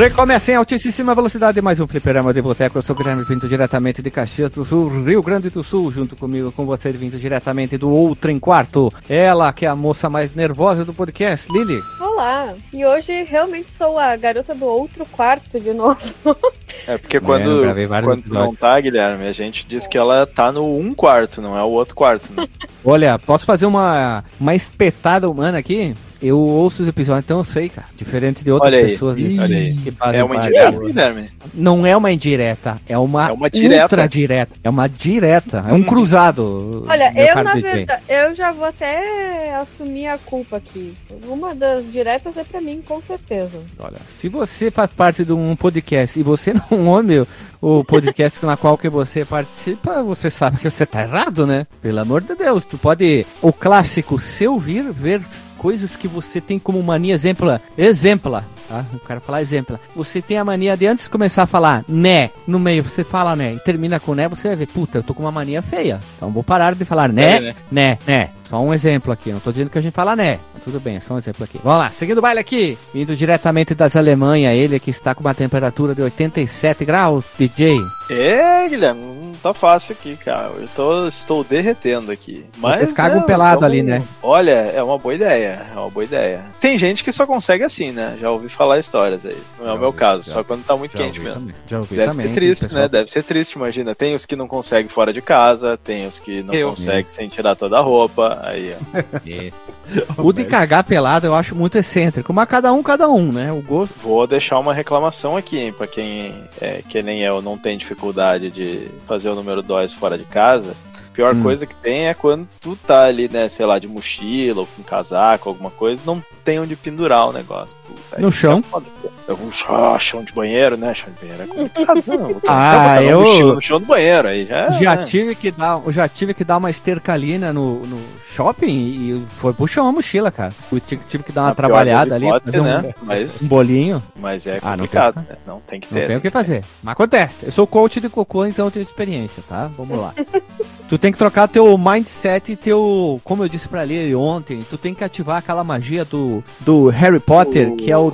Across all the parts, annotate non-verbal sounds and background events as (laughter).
Recomeça em altíssima velocidade mais um fliperama de boteco. Eu sou o Guilherme, vindo diretamente de Caxias do Sul, Rio Grande do Sul, junto comigo, com você, vindo diretamente do Outro em Quarto. Ela, que é a moça mais nervosa do podcast, Lili. Olá, e hoje realmente sou a garota do outro quarto de novo. É porque quando, quando não tá, Guilherme, a gente diz que ela tá no um quarto, não é o outro quarto, né? Olha, posso fazer uma, uma espetada humana aqui? Eu ouço os episódios, então eu sei, cara. Diferente de outras olha pessoas. Aí, olha aí. Que é uma indireta, Guilherme? Não é uma indireta, é uma, é uma direta. ultra direta. É uma direta, é um cruzado. Olha, eu na verdade, eu já vou até assumir a culpa aqui. Uma das diretas é pra mim, com certeza. Olha, se você faz parte de um podcast e você (laughs) não ouve o podcast na qual que você participa, você sabe que você tá errado, né? Pelo amor de Deus, tu pode o clássico se ouvir, ver coisas que você tem como mania exempla, exempla, tá? O cara falar exempla. Você tem a mania de antes de começar a falar né, no meio você fala né e termina com né, você vai ver, puta, eu tô com uma mania feia. Então vou parar de falar né, é, né, né, né. Só um exemplo aqui, não tô dizendo que a gente fala né. Tudo bem, é só um exemplo aqui. Vamos lá, seguindo o baile aqui. Vindo diretamente das Alemanha, ele que está com uma temperatura de 87 graus, DJ. É, Guilherme, tá fácil aqui, cara. Eu tô, estou derretendo aqui. Mas Vocês cagam é, pelado então, ali, né? Olha, é uma boa ideia. É uma boa ideia. Tem gente que só consegue assim, né? Já ouvi falar histórias aí. Não é o meu ouvi, caso, já, só quando tá muito quente mesmo. Também. Já ouvi Deve também, ser triste, pessoal... né? Deve ser triste, imagina. Tem os que não conseguem fora de casa, tem os que não eu. conseguem sem tirar toda a roupa. Aí, ó. (laughs) o de cagar pelado eu acho muito excêntrico, mas cada um, cada um, né? O gosto. Vou deixar uma reclamação aqui, hein, pra quem é, que nem eu não tem dificuldade de fazer o número 2 fora de casa, pior hum. coisa que tem é quando tu tá ali, né, sei lá, de mochila ou com casaco, alguma coisa, não tem onde pendurar o negócio. Puta, no chão? É um chão de banheiro, né? Chão de banheiro é complicado, não. (laughs) ah, eu... no chão do banheiro aí já. Já, né? tive que dar, já tive que dar uma estercalina no, no shopping e foi pro chão a mochila, cara. Eu tive, tive que dar uma trabalhada ali, fazer um, né? Mas, um bolinho. Mas é complicado, ah, não, tem, né? não tem que ter. Não tem o que fazer. Mas acontece. Eu sou coach de cocô, então eu tenho experiência, tá? Vamos lá. (laughs) tu tem que trocar teu mindset e teu, como eu disse pra ele ontem, tu tem que ativar aquela magia do, do Harry Potter, que é o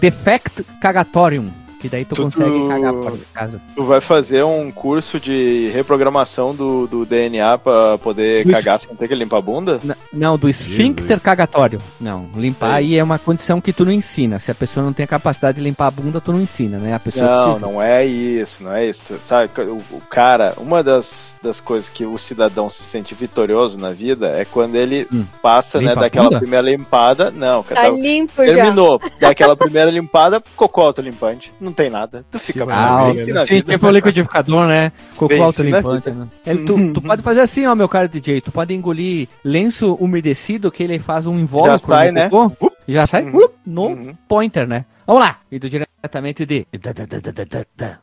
Defect Cagatorium. Que daí tu, tu consegue tu, cagar fora de casa. Tu vai fazer um curso de reprogramação do, do DNA pra poder do cagar sem ter que limpar a bunda? N não, do esfíncter cagatório. Não, limpar aí é uma condição que tu não ensina. Se a pessoa não tem a capacidade de limpar a bunda, tu não ensina, né? A pessoa não, não é isso, não é isso. Sabe, o, o, cara, uma das, das coisas que o cidadão se sente vitorioso na vida é quando ele hum. passa, né, Limpa né, daquela primeira limpada. Não, tá, tá limpo terminou. Já. Daquela primeira limpada, cocô autolimpante. Não não tem nada. Tu fica ah, tipo o liquidificador, né? Cocô autolimpante. Né? Ele, tu, tu pode fazer assim, ó, meu cara DJ. Tu pode engolir lenço umedecido que ele faz um invólucro. Já sai, né? Cocô, já sai uhum. uh, no uhum. pointer, né? Vamos lá. E do diretamente de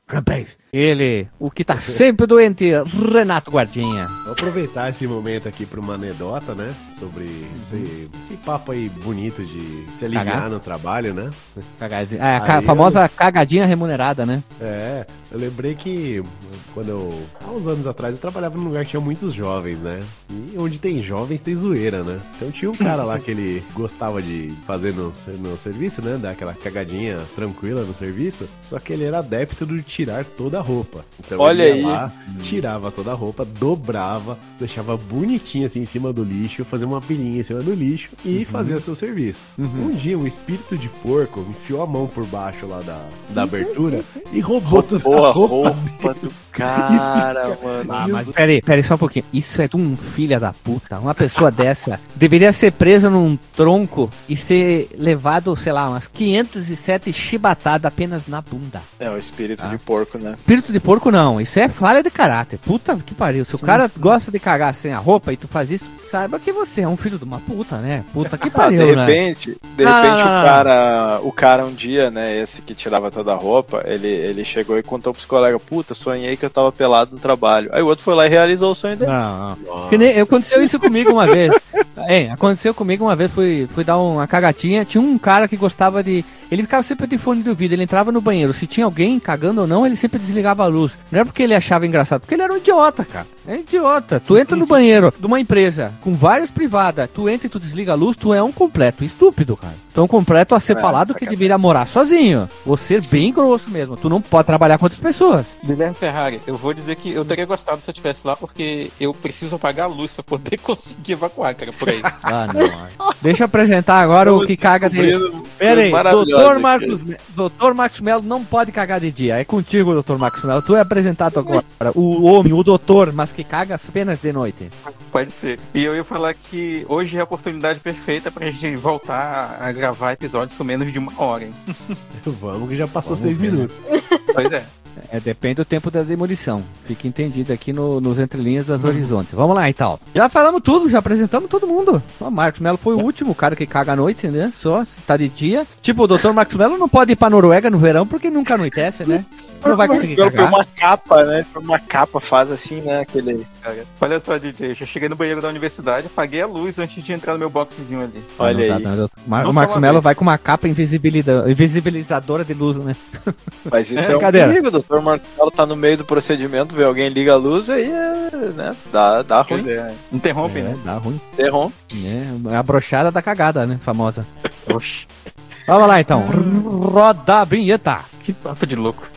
Rampage. Ele, o que tá sempre doente, Renato Guardinha. Vou aproveitar esse momento aqui para uma anedota, né? Sobre esse, esse, papo aí bonito de se aliviar Cagar. no trabalho, né? Cagadinha. É, a aí famosa eu... cagadinha remunerada, né? É, eu lembrei que quando eu. Há uns anos atrás eu trabalhava num lugar que tinha muitos jovens, né? E onde tem jovens tem zoeira, né? Então tinha um cara lá que ele gostava de fazer no, no serviço, né? Dar aquela cagadinha tranquila no serviço. Só que ele era adepto de tirar toda a roupa. Então Olha ele ia aí. lá, tirava toda a roupa, dobrava, deixava bonitinho assim em cima do lixo, fazia uma pilhinha em cima do lixo e uhum. fazia seu serviço. Uhum. Um dia um espírito de porco enfiou a mão por baixo lá da, da abertura e roubou toda a roupa, roupa do (laughs) cara, mano. Ah, mas peraí, peraí, só um pouquinho. Isso é de um filho da puta. Uma pessoa dessa deveria ser presa num tronco e ser levado, sei lá, umas 507 chibatadas apenas na bunda. É, o espírito ah. de porco, né? Espírito de porco não. Isso é falha de caráter. Puta que pariu. Se o cara gosta de cagar sem a roupa e tu faz isso, saiba que você é um filho de uma puta, né? Puta que pariu, (laughs) ah, de repente, né? de repente o cara, o cara um dia, né, esse que tirava toda a roupa, ele, ele chegou e contou pros colegas, puta, sonhei que eu tava pelado no trabalho. Aí o outro foi lá e realizou o sonho dele. Não, não. Que nem, aconteceu isso comigo uma vez. É, aconteceu comigo uma vez, fui, fui dar uma cagatinha, tinha um cara que gostava de ele ficava sempre de fone de ouvido, ele entrava no banheiro. Se tinha alguém cagando ou não, ele sempre desligava a luz. Não é porque ele achava engraçado, porque ele era um idiota, cara. É idiota. Tu entra no banheiro de uma empresa com várias privadas, tu entra e tu desliga a luz, tu é um completo estúpido, cara. Tão completo a ser é, falado que deveria morar sozinho. Vou ser bem grosso mesmo. Tu não pode trabalhar com outras pessoas. Guilherme Ferrari, eu vou dizer que eu teria gostado se eu estivesse lá, porque eu preciso apagar a luz pra poder (laughs) conseguir evacuar, cara, por aí. ah, não. Deixa eu apresentar agora o que caga de. Pera aí, doutor Marcos, doutor Marcos Melo não pode cagar de dia. É contigo, doutor Marcos Melo. Tu é apresentado agora. O homem, o doutor, mas que caga apenas de noite. Pode ser. E eu ia falar que hoje é a oportunidade perfeita pra gente voltar a gravar episódios com menos de uma hora, hein? (laughs) Vamos, que já passou Vamos seis ver. minutos. Pois é. É, depende do tempo da demolição. Fica entendido aqui no, nos entrelinhas das uhum. horizontes. Vamos lá, então. Já falamos tudo, já apresentamos todo mundo. O Marcos Melo foi o último cara que caga à noite, né? Só se tá de dia. Tipo, o doutor Marcos Melo não pode ir pra Noruega no verão porque nunca anoitece, né? Não vai conseguir cagar. uma capa, né? uma capa faz assim, né? Aquele. Olha só, DJ, já cheguei no banheiro da universidade, apaguei a luz antes de entrar no meu boxzinho ali. Olha aí. o Marcos Mello vai com uma capa invisibilizadora de luz, né? (laughs) Mas isso é, é um perigo, o doutor Marcos Mello tá no meio do procedimento, vê alguém liga a luz aí é, né? Dá, dá ruim. É. Interrompe, é, né? Dá ruim. Interrompe. É, a brochada da cagada, né? Famosa. (laughs) Oxi. Vamos lá então. Roda a vinheta. Que papo de louco.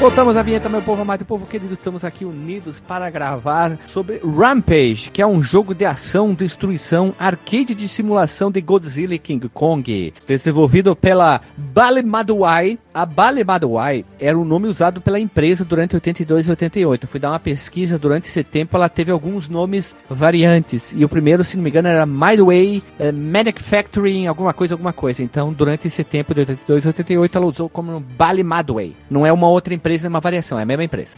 Voltamos à vinheta, meu povo amado e povo querido. Estamos aqui unidos para gravar sobre Rampage, que é um jogo de ação, destruição, arcade de simulação de Godzilla e King Kong. Desenvolvido pela Bale Maduai. A Bale Maduai era o nome usado pela empresa durante 82 e 88. fui dar uma pesquisa durante esse tempo, ela teve alguns nomes variantes. E o primeiro, se não me engano, era Midway uh, Manufacturing, alguma coisa, alguma coisa. Então, durante esse tempo de 82 e 88, ela usou como Bale Madway. Não é uma outra empresa empresa é uma variação, é a mesma empresa.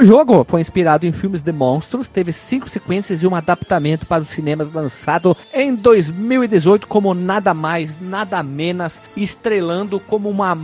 O jogo foi inspirado em filmes de monstros, teve cinco sequências e um adaptamento para os cinemas lançado em 2018 como nada mais, nada menos, estrelando como uma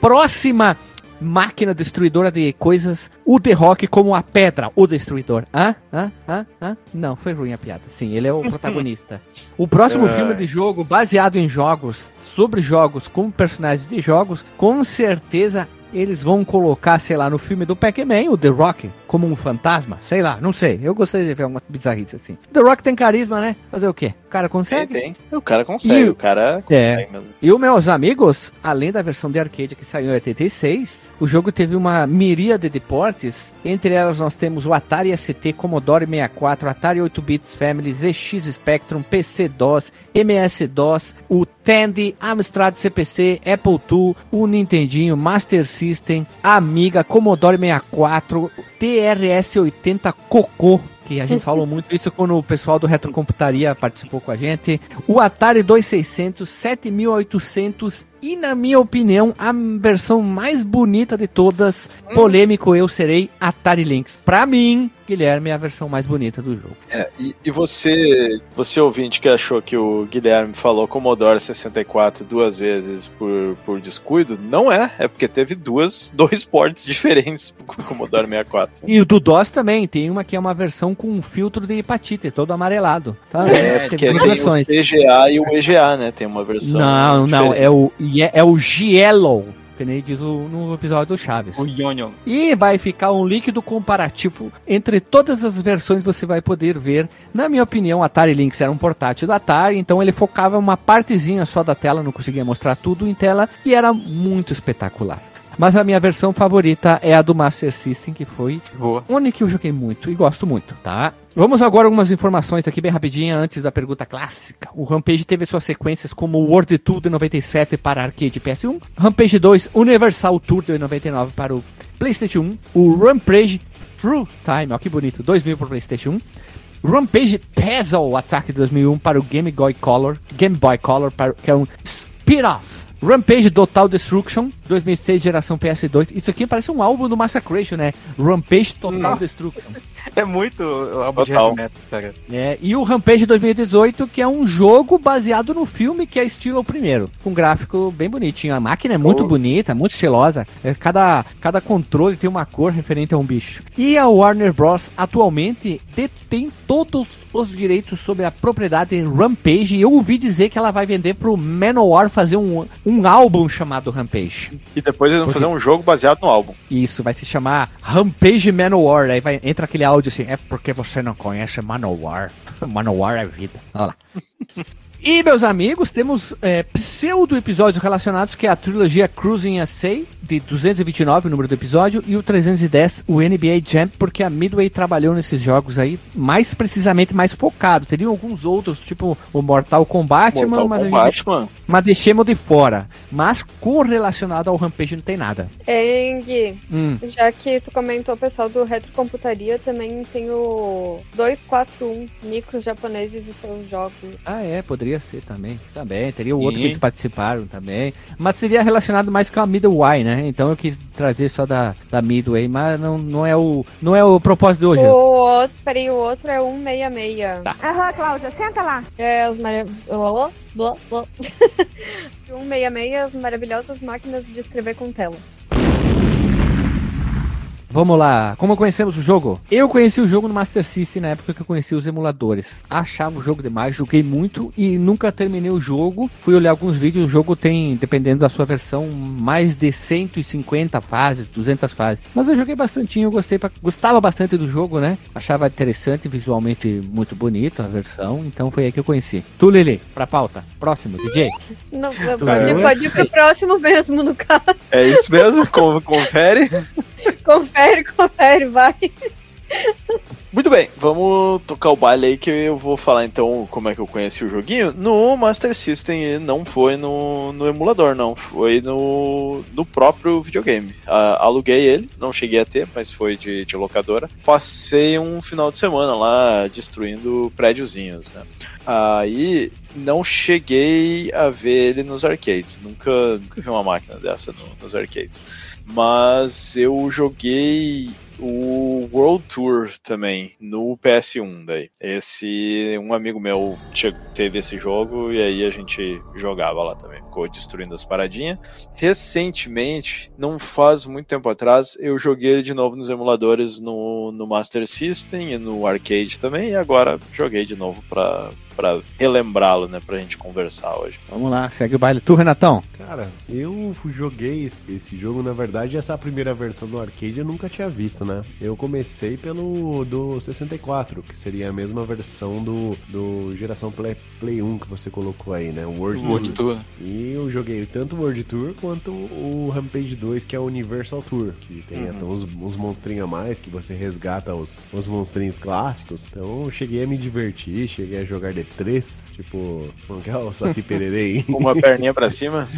próxima máquina destruidora de coisas, o The Rock como a pedra, o destruidor. Hã? Hã? Hã? Hã? Não, foi ruim a piada. Sim, ele é o (laughs) protagonista. o próximo é. filme de jogo, baseado em jogos, sobre jogos, com personagens de jogos, com certeza eles vão colocar, sei lá, no filme do Pac-Man, o The Rock, como um fantasma, sei lá, não sei. Eu gostaria de ver algumas bizarrices assim. The Rock tem carisma, né? Fazer o quê? O cara consegue? Tem, tem. O cara consegue, e, o cara é. Mesmo. E os meus amigos, além da versão de arcade que saiu em 86, o jogo teve uma miríade de portes. Entre elas nós temos o Atari ST, Commodore 64, Atari 8 bits Family, ZX Spectrum, PC-DOS, MS-DOS, o Tandy, Amstrad CPC, Apple II, o Nintendinho, Master System, Amiga, Commodore 64, TRS-80 Cocô, que a gente (laughs) falou muito isso quando o pessoal do Retrocomputaria participou com a gente. O Atari 2600, 7800 e, na minha opinião, a versão mais bonita de todas, polêmico eu serei, Atari Lynx. Pra mim, Guilherme é a versão mais bonita do jogo. É, e, e, você, você ouvinte que achou que o Guilherme falou Commodore 64 duas vezes por, por descuido, não é, é porque teve duas, (laughs) dois ports diferentes pro Commodore 64. E o do DOS também, tem uma que é uma versão com um filtro de hepatite, todo amarelado. Tá? É, é que tem versões. o EGA e o EGA, né? Tem uma versão. Não, não, é o, é o Gielo que nem diz o, no episódio do Chaves. O Yonyon. E vai ficar um líquido comparativo entre todas as versões você vai poder ver. Na minha opinião, o Atari Lynx era um portátil do Atari, então ele focava uma partezinha só da tela, não conseguia mostrar tudo em tela e era muito espetacular. Mas a minha versão favorita é a do Master System, que foi Boa. única que eu joguei muito e gosto muito, tá? Vamos agora algumas informações aqui bem rapidinha antes da pergunta clássica. O Rampage teve suas sequências como World Tour de 97 para arcade PS1, Rampage 2 Universal Tour de 99 para o PlayStation 1, o Rampage True Time, ó que bonito, 2000 para o PlayStation 1, Rampage Puzzle Attack de 2001 para o Game Boy Color, Game Boy Color para, que é um spin-off Rampage Total Destruction, 2006, geração PS2. Isso aqui parece um álbum do Massacration, né? Rampage Total hum. Destruction. É muito álbum Total. de heavy cara. É, e o Rampage 2018, que é um jogo baseado no filme que é estilo o primeiro. Com um gráfico bem bonitinho. A máquina é muito oh. bonita, muito estilosa. É, cada, cada controle tem uma cor referente a um bicho. E a Warner Bros. atualmente detém todos os direitos sobre a propriedade Rampage. E eu ouvi dizer que ela vai vender pro Manowar fazer um, um álbum chamado Rampage. E depois eles vão Porque... fazer um jogo baseado no álbum. Isso, vai se chamar Rampage Manowar. Aí vai, entra aquele áudio assim, é porque você não conhece Manowar. (laughs) Manowar é vida. Olha lá. E, meus amigos, temos é, pseudo-episódios relacionados, que é a trilogia Cruising SA, de 229, o número do episódio, e o 310, o NBA Jam, porque a Midway trabalhou nesses jogos aí, mais precisamente, mais focado. Teriam alguns outros, tipo o Mortal Kombat, Mortal mas, Kombat, mano. mas deixemos de fora. Mas correlacionado ao Rampage não tem nada. Eng, hum. já que tu comentou o pessoal do Retrocomputaria, também tem o 241 micros japoneses e seus jogos. Ah, é, poderia poderia ser também. Também. Teria o outro que eles participaram também. Mas seria relacionado mais com a Midway, né? Então eu quis trazer só da, da Midway, mas não, não, é o, não é o propósito de hoje. O outro, peraí, o outro é 166. Tá. Aham, Cláudia, senta lá. É. Blá, blá, blá. (laughs) 166, as maravilhosas máquinas de escrever com tela. Vamos lá, como conhecemos o jogo? Eu conheci o jogo no Master System na época que eu conheci os emuladores. Achava o jogo demais, joguei muito e nunca terminei o jogo. Fui olhar alguns vídeos, o jogo tem, dependendo da sua versão, mais de 150 fases, 200 fases. Mas eu joguei bastante, eu gostei, pra, gostava bastante do jogo, né? Achava interessante, visualmente muito bonito a versão, então foi aí que eu conheci. Tu, Lili, pra pauta. Próximo, DJ. Não, pode, pode ir pro próximo mesmo, no caso. É isso mesmo? Confere. (laughs) confere, confere, vai. Muito bem, vamos tocar o baile aí que eu vou falar então como é que eu conheci o joguinho. No Master System não foi no, no emulador, não. Foi no, no próprio videogame. Uh, aluguei ele, não cheguei a ter, mas foi de, de locadora. Passei um final de semana lá destruindo prédiozinhos, né? Aí não cheguei a ver ele nos arcades. Nunca, nunca vi uma máquina dessa no, nos arcades. Mas eu joguei o World Tour também no PS1 daí. Esse um amigo meu teve esse jogo e aí a gente jogava lá também, ficou destruindo as paradinhas. Recentemente, não faz muito tempo atrás, eu joguei de novo nos emuladores no, no Master System e no arcade também e agora joguei de novo para para relembrá-lo, né, pra gente conversar hoje. Vamos lá, segue o baile. Tu, Renatão? Cara, eu joguei esse, jogo, na verdade, essa primeira versão do arcade eu nunca tinha visto, né? Eu comecei pelo do 64, que seria a mesma versão do, do geração Play, Play 1 que você colocou aí, né? O World, World Tour. Tour. E eu joguei tanto o World Tour quanto o Rampage 2, que é o Universal Tour, que tem uhum. até uns, uns monstrinhos a mais, que você resgata os, os monstrinhos clássicos. Então eu cheguei a me divertir, cheguei a jogar de três, tipo, como que é o Saci Pererei? (laughs) uma perninha pra cima.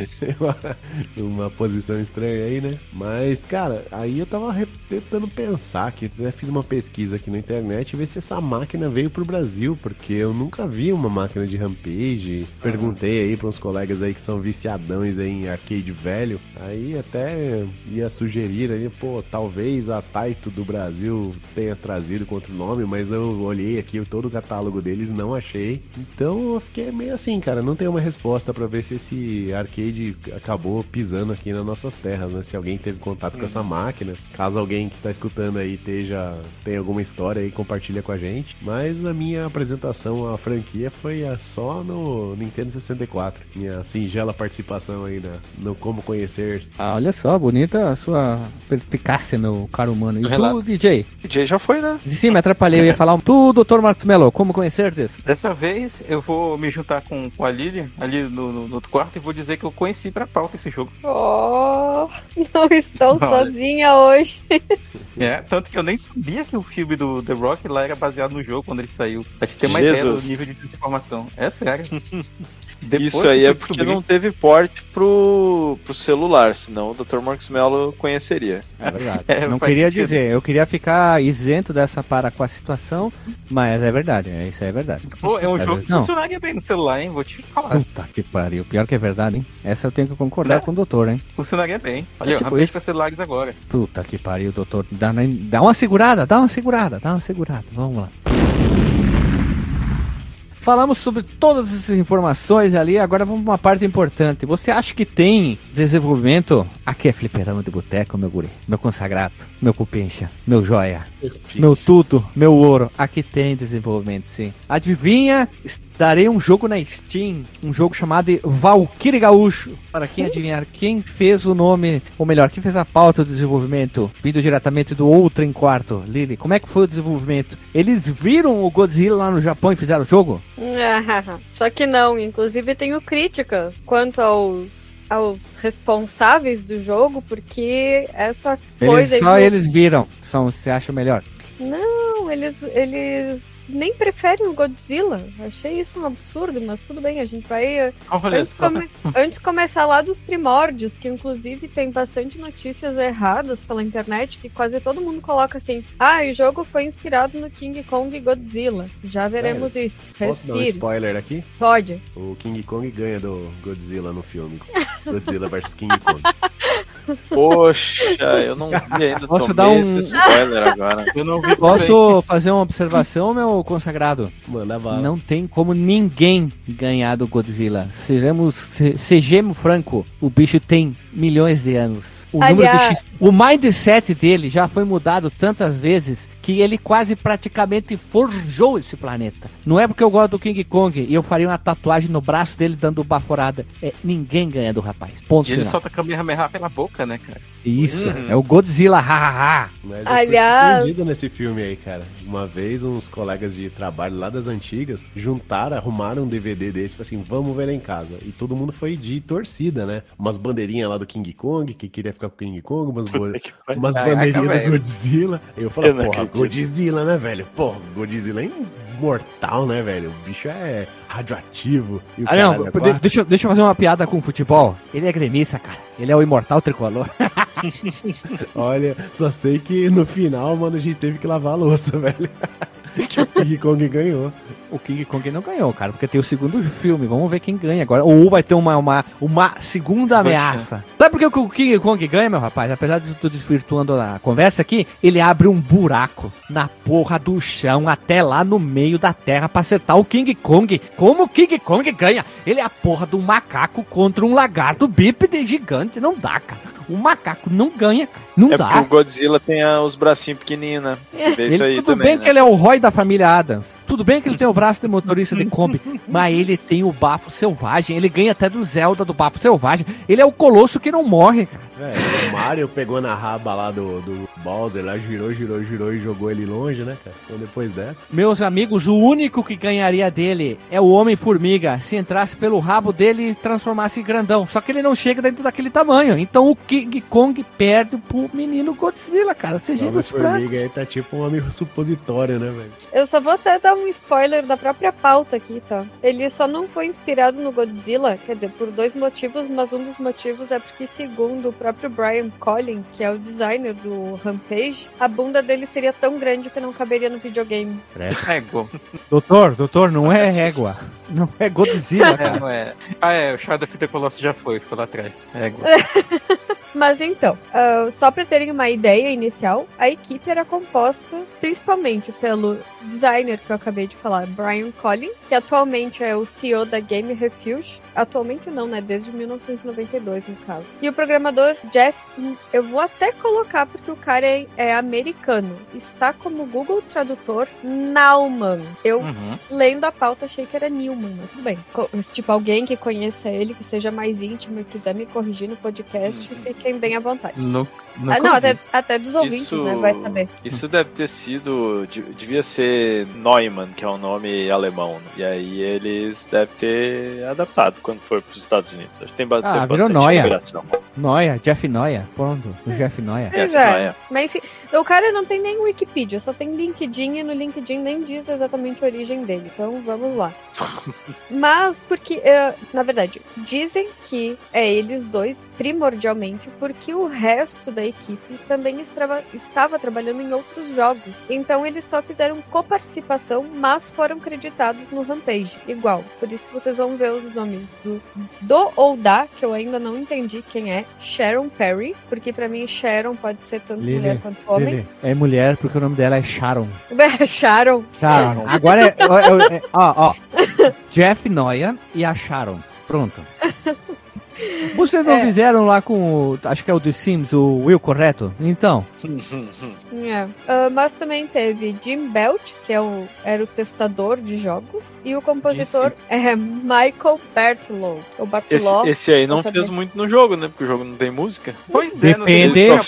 (laughs) uma, posição estranha aí, né? Mas, cara, aí eu tava tentando pensar, que até fiz uma pesquisa aqui na internet, ver se essa máquina veio pro Brasil, porque eu nunca vi uma máquina de Rampage. Perguntei aí para uns colegas aí que são viciadões aí em arcade velho, aí até ia sugerir aí, pô, talvez a Taito do Brasil tenha trazido com outro nome, mas eu olhei aqui todo o catálogo deles, não achei. Então eu fiquei meio assim, cara. Não tem uma resposta para ver se esse arcade acabou pisando aqui nas nossas terras, né? Se alguém teve contato com essa máquina. Caso alguém que tá escutando aí esteja, tem alguma história aí, compartilha com a gente. Mas a minha apresentação à franquia foi só no Nintendo 64. Minha singela participação aí na, no Como Conhecer. Ah, olha só, bonita a sua perspicácia, meu caro humano. E tu, DJ? DJ já foi, né? Sim, me atrapalhei. Eu ia falar tu, Dr. Marcos Melo, como conhecer? Dessa vez vez eu vou me juntar com, com a Lili ali no, no, no, outro quarto e vou dizer que eu conheci pra pauta esse jogo. Oh, (laughs) não estou Olha. sozinha hoje. É, tanto que eu nem sabia que o filme do The Rock lá era baseado no jogo quando ele saiu. A gente tem uma Jesus. ideia do nível de desinformação. É sério. (laughs) Depois Isso aí é porque descobri... não teve porte pro, pro celular, senão o Dr. Marcos Mello conheceria. É verdade. (laughs) É, não queria sentido. dizer, eu queria ficar isento dessa para com a situação, mas é verdade, é, isso é verdade. Pô, é um Às jogo que funcionaria bem no celular, hein? Vou te falar. Puta que pariu, pior que é verdade, hein? Essa eu tenho que concordar com o doutor, hein? Funcionaria bem. Olha, é tipo esse... para celulares agora. Puta que pariu, doutor. Dá, dá uma segurada, dá uma segurada, dá uma segurada. Vamos lá. Falamos sobre todas essas informações ali, agora vamos para uma parte importante. Você acha que tem desenvolvimento? Aqui é fliperama de boteco, meu guri, meu consagrado, meu cupincha, meu joia, meu tudo, meu ouro. Aqui tem desenvolvimento, sim. Adivinha? Darei um jogo na Steam, um jogo chamado Valkyrie Gaúcho. Para quem adivinhar quem fez o nome, ou melhor, quem fez a pauta do desenvolvimento, vindo diretamente do outro em quarto. Lili, como é que foi o desenvolvimento? Eles viram o Godzilla lá no Japão e fizeram o jogo? (laughs) Só que não, inclusive tenho críticas quanto aos aos responsáveis do jogo, porque essa coisa. Eles, só eles viram. São, você acha melhor? Não, eles, eles nem preferem o Godzilla. Achei isso um absurdo, mas tudo bem, a gente vai. antes, come, antes de começar lá dos primórdios, que inclusive tem bastante notícias erradas pela internet, que quase todo mundo coloca assim: ah, o jogo foi inspirado no King Kong e Godzilla. Já veremos é, isso. Respire. Posso dar um spoiler aqui? Pode. O King Kong ganha do Godzilla no filme. Godzilla vs King Kong. Poxa, eu não vi ainda. Posso dar um spoiler agora. Eu não vi Posso fazer uma observação, meu consagrado? Manda bala. Não tem como ninguém ganhar do Godzilla. Sejamos, se, sejamos franco, o bicho tem milhões de anos. O, Aliás... o mindset dele já foi mudado tantas vezes que ele quase praticamente forjou esse planeta. Não é porque eu gosto do King Kong e eu faria uma tatuagem no braço dele dando baforada. É, ninguém ganha do rapaz. Ponto e ele solta Kamehameha pela boca, né, cara? Isso, uhum. é o Godzilla, hahaha. Mas Aliás, eu nesse filme aí, cara. Uma vez uns colegas de trabalho lá das antigas juntaram, arrumaram um DVD desse, e assim, vamos ver lá em casa. E todo mundo foi de torcida, né? Umas bandeirinhas lá do King Kong, que queria ficar com o King Kong, umas, bo... umas bandeirinhas do Godzilla. Eu falei, porra, Godzilla, né, velho? Porra, Godzilla é imortal, né, velho? O bicho é radioativo. ah, não, é deixa, deixa eu fazer uma piada com o futebol. Ele é gremista, cara. Ele é o imortal tricolor. (laughs) Olha, só sei que no final, mano, a gente teve que lavar a louça, (laughs) velho. o King Kong ganhou. O King Kong não ganhou, cara, porque tem o segundo filme. Vamos ver quem ganha agora. Ou vai ter uma, uma, uma segunda ameaça. Sabe por que o King Kong ganha, meu rapaz? Apesar de tudo desvirtuando a conversa aqui, ele abre um buraco na porra do chão até lá no meio da terra pra acertar o King Kong. Como o King Kong ganha? Ele é a porra do macaco contra um lagarto bípede gigante. Não dá, cara. O macaco não ganha, cara. Não é dá. porque o Godzilla tem a, os bracinhos pequenininhos, né? É. Isso aí tudo também, bem né? que ele é o Roy da família Adams. Tudo bem que ele tem o braço de motorista de Kombi. (laughs) mas ele tem o bafo selvagem. Ele ganha até do Zelda do bafo selvagem. Ele é o colosso que não morre, cara. É, o Mario pegou na raba lá do, do Bowser, lá girou, girou, girou e jogou ele longe, né, cara? Então depois dessa. Meus amigos, o único que ganharia dele é o Homem-Formiga. Se entrasse pelo rabo dele e transformasse em grandão. Só que ele não chega dentro daquele tamanho. Então o King Kong perde pro menino Godzilla, cara. Seja Homem-Formiga aí tá tipo um homem supositório, né, velho? Eu só vou até dar um spoiler da própria pauta aqui, tá? Ele só não foi inspirado no Godzilla, quer dizer, por dois motivos, mas um dos motivos é porque, segundo o próprio próprio Brian Collin, que é o designer do Rampage, a bunda dele seria tão grande que não caberia no videogame. Régua. doutor, doutor, não é (laughs) régua. Não é Godzilla, cara. É, não é. Ah, é, o Shadow of the Colossus já foi, ficou lá atrás. Régua. (laughs) Mas então, uh, só para terem uma ideia inicial, a equipe era composta principalmente pelo designer que eu acabei de falar, Brian Collin, que atualmente é o CEO da Game Refuge. Atualmente não, né? Desde 1992, no caso. E o programador Jeff, eu vou até colocar porque o cara é, é americano. Está como Google Tradutor Nauman. Eu, uhum. lendo a pauta, achei que era Newman, mas tudo bem. Tipo, alguém que conheça ele, que seja mais íntimo e quiser me corrigir no podcast, uhum. Fiquem bem à vontade. No, ah, não, até, até dos ouvintes, isso, né? Vai saber. Isso deve ter sido. Devia ser Neumann, que é um nome alemão. Né? E aí eles devem ter adaptado quando for para os Estados Unidos. Acho que tem, ah, tem bastante Noia. Noia, Jeff Noia. Pronto, o Jeff Noia. Pois é. Mas enfim, o cara não tem nem Wikipedia, só tem LinkedIn e no LinkedIn nem diz exatamente a origem dele. Então vamos lá. (laughs) Mas porque, eh, na verdade, dizem que é eles dois primordialmente, porque o resto da equipe também estava, estava trabalhando em outros jogos. Então eles só fizeram coparticipação, mas foram creditados no Rampage, igual. Por isso que vocês vão ver os nomes do, do ou da, que eu ainda não entendi quem é, Sharon Perry, porque para mim Sharon pode ser tanto Lili, mulher quanto homem. Lili. É mulher porque o nome dela é Sharon. (laughs) É Sharon. Sharon. Agora é, é, é, ó, ó. (laughs) Jeff Noia e a Sharon. Pronto. (laughs) Vocês não é. fizeram lá com, acho que é o The Sims, o Will, correto? Então. é. Uh, mas também teve Jim Belt, que é o, era o testador de jogos, e o compositor é Michael Bartlow. O Bartlow esse, esse aí não fez muito no jogo, né? Porque o jogo não tem música. Pois é, depende, não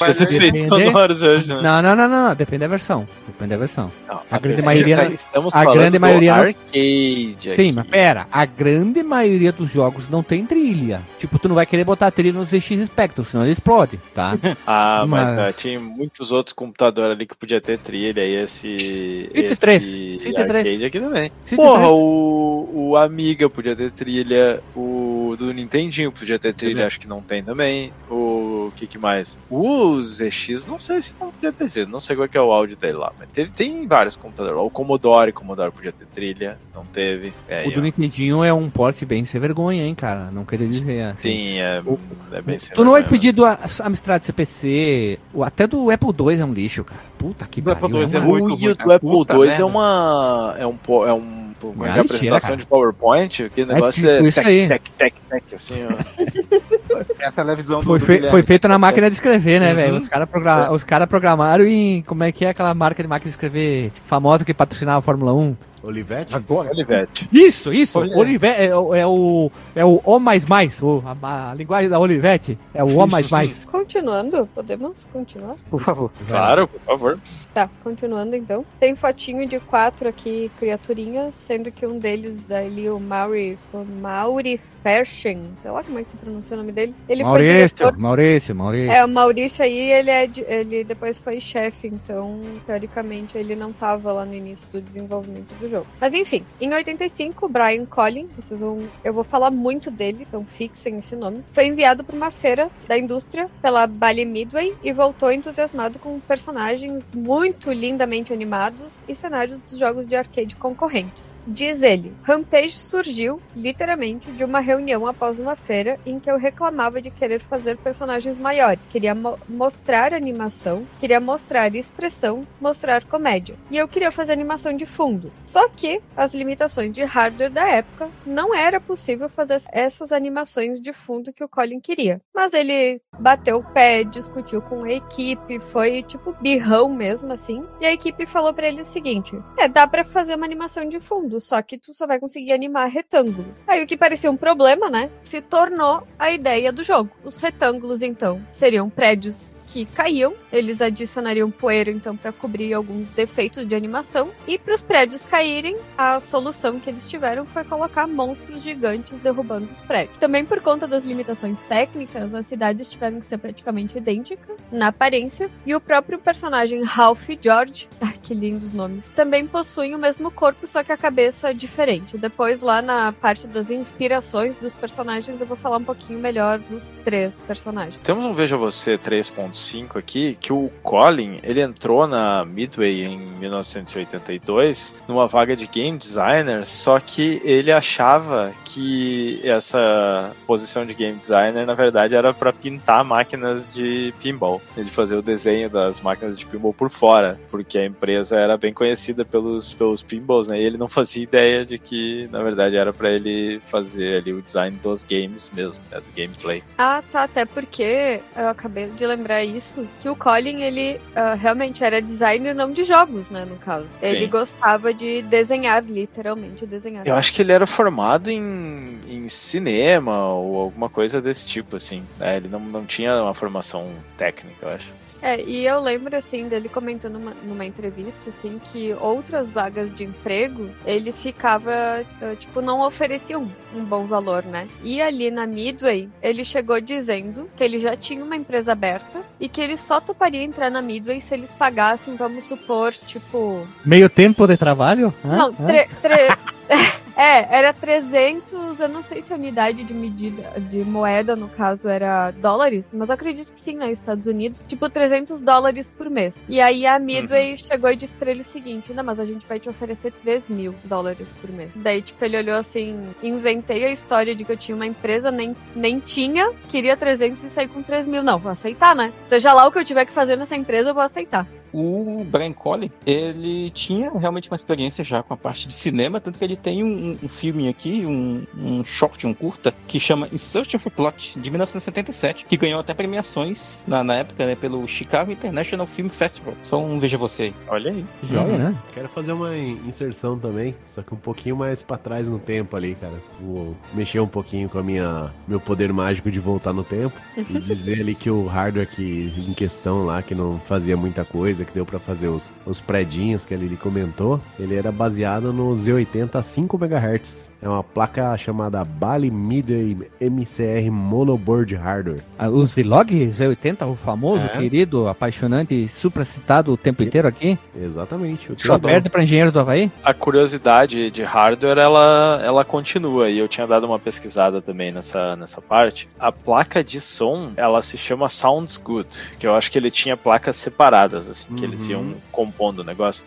tem depende, hoje, né? não, não, não, não, não, depende da versão. Depende da versão. Não, a, a grande maioria. Estamos a grande maioria. Arcade. Sim, mas pera, a grande maioria dos jogos não tem trilha. Tipo, tu não vai querer botar trilha no ZX Spectrum, senão ele explode, tá? (laughs) ah, mas, mas tinha muitos outros computadores ali que podia ter trilha e esse. 33. Esse 33. aqui também. 33. Porra, o, o Amiga podia ter trilha, o do Nintendinho podia ter trilha, acho que não tem também. O que, que mais? O ZX, não sei se não podia ter trilha, não sei qual é, é o áudio dele lá, mas teve, tem vários computadores. O Commodore, Commodore podia ter trilha, não teve. É, o do ó. Nintendinho é um porte bem sem vergonha, hein, cara? Não queria dizer. Assim. Sim, é, o, é bem Tu não vai pedir do Amstrad CPC, até do Apple II é um lixo, cara. Puta que pariu. O Apple II é, é muito ruim. O Apple II é uma. É um. É um Tipo, é apresentação de PowerPoint, que negócio é, tipo é tec, tec, tec, tec, assim, ó. É a televisão foi, do fe foi feito na máquina de escrever, né, uhum. velho? Os caras progra cara programaram em. Como é que é aquela marca de máquina de escrever famosa que patrocinava a Fórmula 1? Olivete? Agora. Olivete. Isso, isso. Olivete é, é, o é o O mais mais, o, a, a linguagem da Olivete é o O mais mais. Continuando, podemos continuar? Por favor. Claro, por favor. Tá, continuando então. Tem fotinho de quatro aqui criaturinhas, sendo que um deles dali o Mauri, o Mauri Ferschen, sei lá como é que se pronuncia o nome dele. Ele Maurício, foi diretor... Maurício, Maurício. É, o Maurício aí, ele é ele depois foi chefe, então teoricamente ele não tava lá no início do desenvolvimento do jogo. Mas enfim, em 85, Brian Collin, vocês vão, eu vou falar muito dele, então fixem esse nome, foi enviado para uma feira da indústria pela Bally Midway e voltou entusiasmado com personagens muito lindamente animados e cenários dos jogos de arcade concorrentes. Diz ele, Rampage surgiu, literalmente, de uma reunião após uma feira em que eu reclamava de querer fazer personagens maiores, queria mo mostrar animação, queria mostrar expressão, mostrar comédia. E eu queria fazer animação de fundo. Só só que as limitações de hardware da época não era possível fazer essas animações de fundo que o Colin queria. Mas ele bateu o pé, discutiu com a equipe, foi tipo birrão mesmo assim. E a equipe falou para ele o seguinte: "É, dá para fazer uma animação de fundo, só que tu só vai conseguir animar retângulos". Aí o que parecia um problema, né, se tornou a ideia do jogo. Os retângulos então seriam prédios que caíam, eles adicionariam poeira então para cobrir alguns defeitos de animação e para os prédios caírem, a solução que eles tiveram foi colocar monstros gigantes derrubando os prédios. Também por conta das limitações técnicas, as cidades tiveram que ser praticamente idênticas na aparência e o próprio personagem Ralph George, (laughs) ah, que lindos nomes, também possuem o mesmo corpo, só que a cabeça é diferente. Depois lá na parte das inspirações dos personagens eu vou falar um pouquinho melhor dos três personagens. Temos um Veja Você 3.5 5 aqui que o Colin ele entrou na Midway em 1982 numa vaga de game designer, só que ele achava que essa posição de game designer na verdade era para pintar máquinas de pinball, ele fazer o desenho das máquinas de pinball por fora, porque a empresa era bem conhecida pelos pelos pinballs, né? E ele não fazia ideia de que na verdade era para ele fazer ali o design dos games mesmo, né? do gameplay. Ah, tá, até porque eu acabei de lembrar isso, que o Colin, ele uh, realmente era designer não de jogos, né, no caso. Sim. Ele gostava de desenhar, literalmente desenhar. Eu acho que ele era formado em, em cinema ou alguma coisa desse tipo, assim. É, ele não, não tinha uma formação técnica, eu acho. É, e eu lembro, assim, dele comentando numa, numa entrevista, assim, que outras vagas de emprego, ele ficava, eh, tipo, não oferecia um, bom valor, né? E ali na Midway, ele chegou dizendo que ele já tinha uma empresa aberta e que ele só toparia entrar na Midway se eles pagassem, vamos supor, tipo... Meio tempo de trabalho? Não, tre... tre... (laughs) É, era 300, eu não sei se a unidade de medida de moeda, no caso, era dólares, mas eu acredito que sim, nos Estados Unidos, tipo 300 dólares por mês. E aí a Midway uhum. chegou e disse pra ele o seguinte: não, mas a gente vai te oferecer 3 mil dólares por mês. Daí, tipo, ele olhou assim, inventei a história de que eu tinha uma empresa, nem, nem tinha, queria 300 e sair com 3 mil. Não, vou aceitar, né? Seja lá o que eu tiver que fazer nessa empresa, eu vou aceitar o Brian Colley, ele tinha realmente uma experiência já com a parte de cinema, tanto que ele tem um, um filme aqui, um, um, short, um curta, que chama In Search of a Plot, de 1977, que ganhou até premiações na, na época, né, pelo Chicago International Film Festival. Só um veja você aí. Olha aí. Joga, uhum. né? Quero fazer uma inserção também, só que um pouquinho mais para trás no tempo ali, cara. Vou mexer um pouquinho com a minha meu poder mágico de voltar no tempo (laughs) e dizer ali que o hardware que em questão lá, que não fazia muita coisa, que deu para fazer os, os predinhos que ele comentou, ele era baseado no Z80 a 5 MHz. É uma placa chamada Bali Midway MCR Monoboard Hardware. Ah, o Zilog Z80, o famoso, é. querido, apaixonante, supracitado o tempo inteiro aqui? Exatamente. Só perde para engenheiro do Havaí? A curiosidade de hardware, ela, ela continua, e eu tinha dado uma pesquisada também nessa, nessa parte. A placa de som, ela se chama Sounds Good, que eu acho que ele tinha placas separadas, assim, que eles iam uhum. compondo o negócio.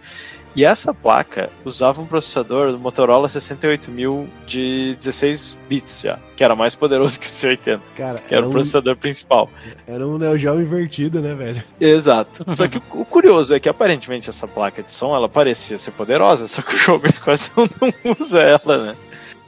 E essa placa usava um processador do Motorola 68000 de 16 bits já, que era mais poderoso (laughs) que o C80. Cara, que era, o processador um... principal. Era um Neo Geo invertido, né, velho? Exato. (laughs) Só que o, curioso é que aparentemente essa placa de som, ela parecia ser poderosa, só que o jogo (laughs) quase não usa ela, né?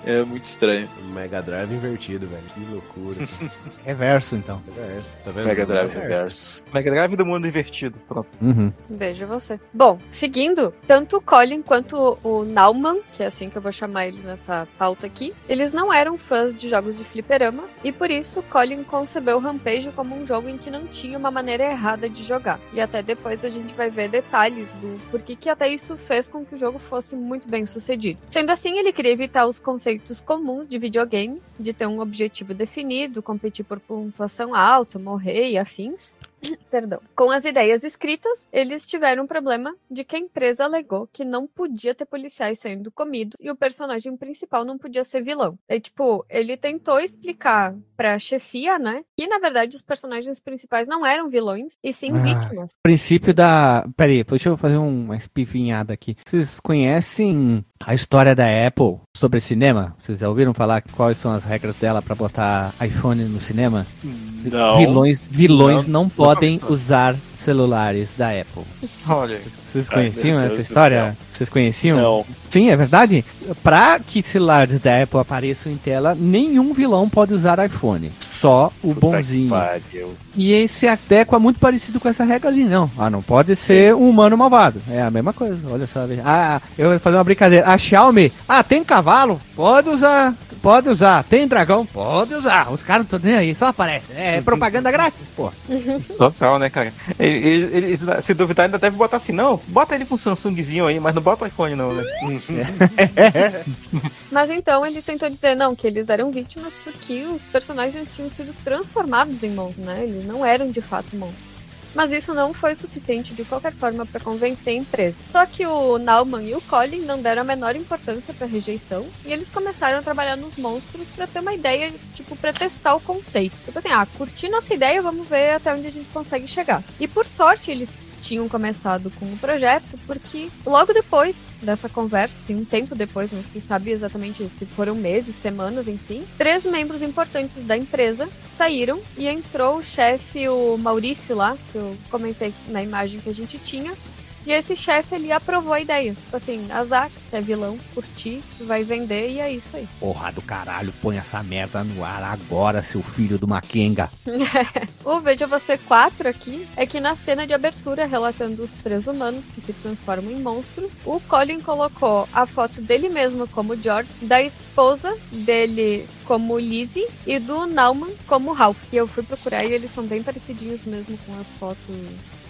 É muito estranho. Mega Drive invertido, velho. Que loucura. (laughs) reverso, então. Reverso, tá vendo? Mega Drive reverso. Mega Drive do mundo invertido. Pronto. Uhum. Veja você. Bom, seguindo, tanto o Colin quanto o Nauman, que é assim que eu vou chamar ele nessa pauta aqui, eles não eram fãs de jogos de fliperama, e por isso Colin concebeu o Rampage como um jogo em que não tinha uma maneira errada de jogar. E até depois a gente vai ver detalhes do porquê que até isso fez com que o jogo fosse muito bem sucedido. Sendo assim, ele queria evitar os conceitos conceitos comuns de videogame, de ter um objetivo definido, competir por pontuação alta, morrer e afins. (laughs) Perdão. Com as ideias escritas, eles tiveram um problema de que a empresa alegou que não podia ter policiais sendo comidos e o personagem principal não podia ser vilão. É tipo, ele tentou explicar pra chefia, né? Que na verdade os personagens principais não eram vilões e sim ah, vítimas. Princípio da. Peraí, deixa eu fazer uma espivinhada aqui. Vocês conhecem a história da Apple sobre cinema? Vocês já ouviram falar quais são as regras dela para botar iPhone no cinema? Não. Vilões, vilões não, não podem usar celulares da Apple. Olha. Vocês conheciam essa história? Vocês conheciam? Não. Sim, é verdade. Para que celulares da Apple apareçam em tela, nenhum vilão pode usar iPhone. Só o Puta bonzinho. E esse adequa muito parecido com essa regra ali, não. Ah, não pode ser Sim. um humano malvado. É a mesma coisa. Olha só. Ah, eu vou fazer uma brincadeira. A Xiaomi, ah, tem cavalo? Pode usar. Pode usar. Tem dragão? Pode usar. Os caras não estão nem aí, só aparece. É propaganda grátis, pô. (laughs) Total, né, cara? Eles, eles, se duvidar, ainda deve botar assim, não, bota ele com um Samsungzinho aí, mas não bota o iPhone, não, né? (laughs) mas então ele tentou dizer, não, que eles eram vítimas porque os personagens tinham sido transformados em monstros, né? Eles não eram de fato monstros mas isso não foi suficiente de qualquer forma para convencer a empresa. Só que o Nauman e o Colin não deram a menor importância para a rejeição e eles começaram a trabalhar nos monstros para ter uma ideia, tipo, para testar o conceito. Tipo assim, ah, curti nossa ideia, vamos ver até onde a gente consegue chegar. E por sorte, eles tinham começado com o projeto, porque logo depois dessa conversa, assim, um tempo depois, não se sabe exatamente se foram meses, semanas, enfim, três membros importantes da empresa saíram e entrou o chefe, o Maurício lá, que eu comentei na imagem que a gente tinha, E esse chefe ele aprovou a ideia. Tipo assim, azar, se é vilão, curti, vai vender e é isso aí. Porra do caralho, põe essa merda no ar agora, seu filho do Makenga. o Veja Você 4 aqui é que na cena de abertura, relatando os três humanos que se transformam em monstros, o Colin colocou a foto dele mesmo como George, da esposa dele como Lizzie e do Nauman como Ralph. E eu fui procurar e eles são bem parecidinhos mesmo com a foto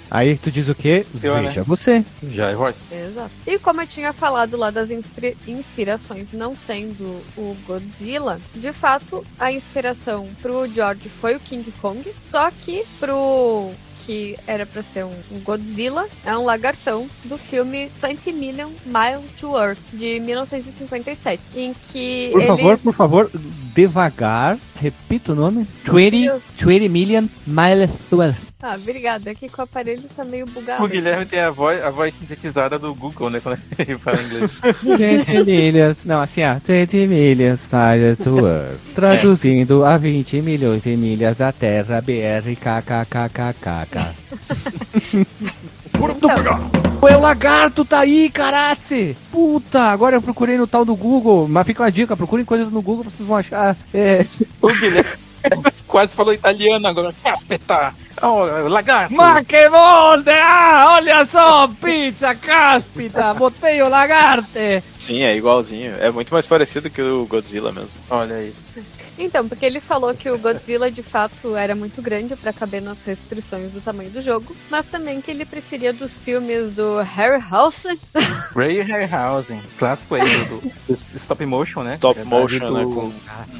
Aí tu diz o quê? Eu, né? Veja né? você. Já é voz. Exato. E como eu tinha falado lá das inspirações não sendo o Godzilla, de fato a inspiração pro George foi o King Kong, só que pro que era para ser um, um, Godzilla, é um lagartão do filme 20 Million Mile to Earth, de 1957, em que Por ele... favor, por favor, devagar, repita o nome. 20, 20 Million Mile to Earth. Ah, obrigada. Aqui com o aparelho tá meio bugado. O Guilherme tem a voz, a voz sintetizada do Google, né? Quando ele (laughs) fala inglês. 20 milhas. Não, assim, ó. 20 milhas faz to Earth. Traduzindo a 20 milhões de milhas da Terra, BR, KKKKK. (laughs) Então. O lagarto tá aí, carace! Puta, agora eu procurei no tal do Google, mas fica uma dica, procurem coisas no Google, vocês vão achar. É... O Guilherme (laughs) quase falou italiano agora. Caspita! Oh, lagarto! Ma che volta! Ah, olha só, pizza, caspita! Botei o lagarto! Sim, é igualzinho. É muito mais parecido que o Godzilla mesmo. Olha aí. Então, porque ele falou que o Godzilla de fato era muito grande para caber nas restrições do tamanho do jogo, mas também que ele preferia dos filmes do Harryhausen. (laughs) Ray Harryhausen, clássico aí do, do, stop motion, né? Stop motion, do, né? Com...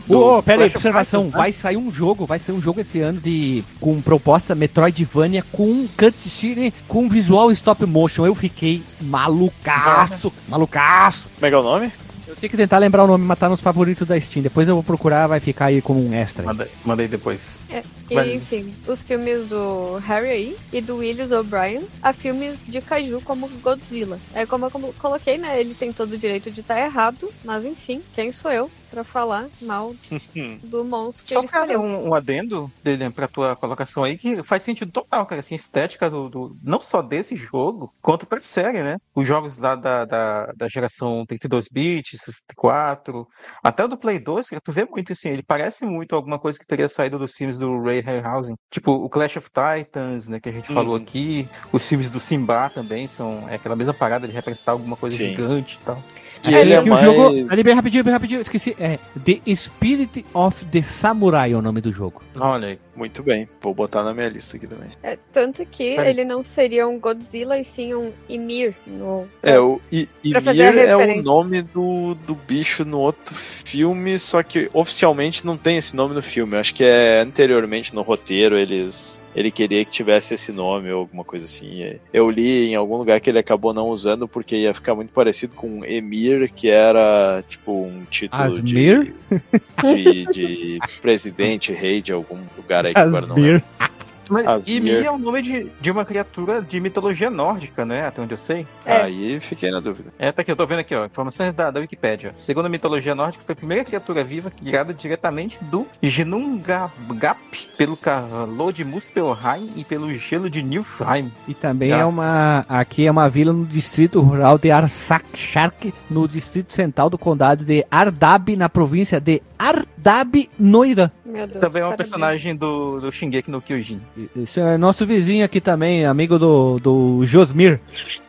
Do oh, pera aí, observação, né? vai sair um jogo, vai sair um jogo esse ano de com proposta Metroidvania com cutscene com visual stop motion. Eu fiquei malucaço, (laughs) malucaço. Como é que é o nome? Tenho que tentar lembrar o nome, mas tá nos favoritos da Steam. Depois eu vou procurar, vai ficar aí como um extra. Mandei, mandei depois. É, e, enfim, os filmes do Harry aí e do Willis O'Brien, a filmes de Kaiju como Godzilla. É como eu coloquei, né? Ele tem todo o direito de estar tá errado, mas enfim, quem sou eu para falar mal (laughs) do monstro que Só ele escolheu. um, um adendo, pra tua colocação aí, que faz sentido total, cara, assim, estética do, do não só desse jogo, quanto pra série, né? Os jogos da, da, da, da geração 32 bits, 64, até o do Play 2, tu vê muito assim, ele parece muito alguma coisa que teria saído dos filmes do Ray Harryhausen, tipo o Clash of Titans, né, que a gente uhum. falou aqui, os filmes do Simba também são é aquela mesma parada de representar alguma coisa Sim. gigante e tal. E ele é mais... o jogo. Ali, bem rapidinho, bem rapidinho, esqueci. É The Spirit of the Samurai é o nome do jogo. Olha aí. Muito bem, vou botar na minha lista aqui também. É, tanto que ele não seria um Godzilla e sim um Ymir. No... É, o I Ymir é o nome do, do bicho no outro filme, só que oficialmente não tem esse nome no filme. Eu acho que é anteriormente no roteiro eles ele queria que tivesse esse nome ou alguma coisa assim. Eu li em algum lugar que ele acabou não usando porque ia ficar muito parecido com Emir, que era tipo um título de, de, de, presidente, rei de algum lugar aí que agora não lembro. (laughs) Mas Ymir é o nome de, de uma criatura de mitologia nórdica, né? Até onde eu sei. É. Aí fiquei na dúvida. É, tá aqui, eu tô vendo aqui, ó. Informações da, da Wikipedia. Segundo a mitologia nórdica, foi a primeira criatura viva criada diretamente do Ginnungagap, pelo calor de Muspelheim e pelo gelo de Nilfheim. E também é uma. Aqui é uma vila no distrito rural de Arsakshak, no distrito central do condado de Ardab, na província de Ardab, no Irã. Meu Deus, também é um personagem do, do Shingeki no Kyojin. Isso é nosso vizinho aqui também, amigo do, do Josmir.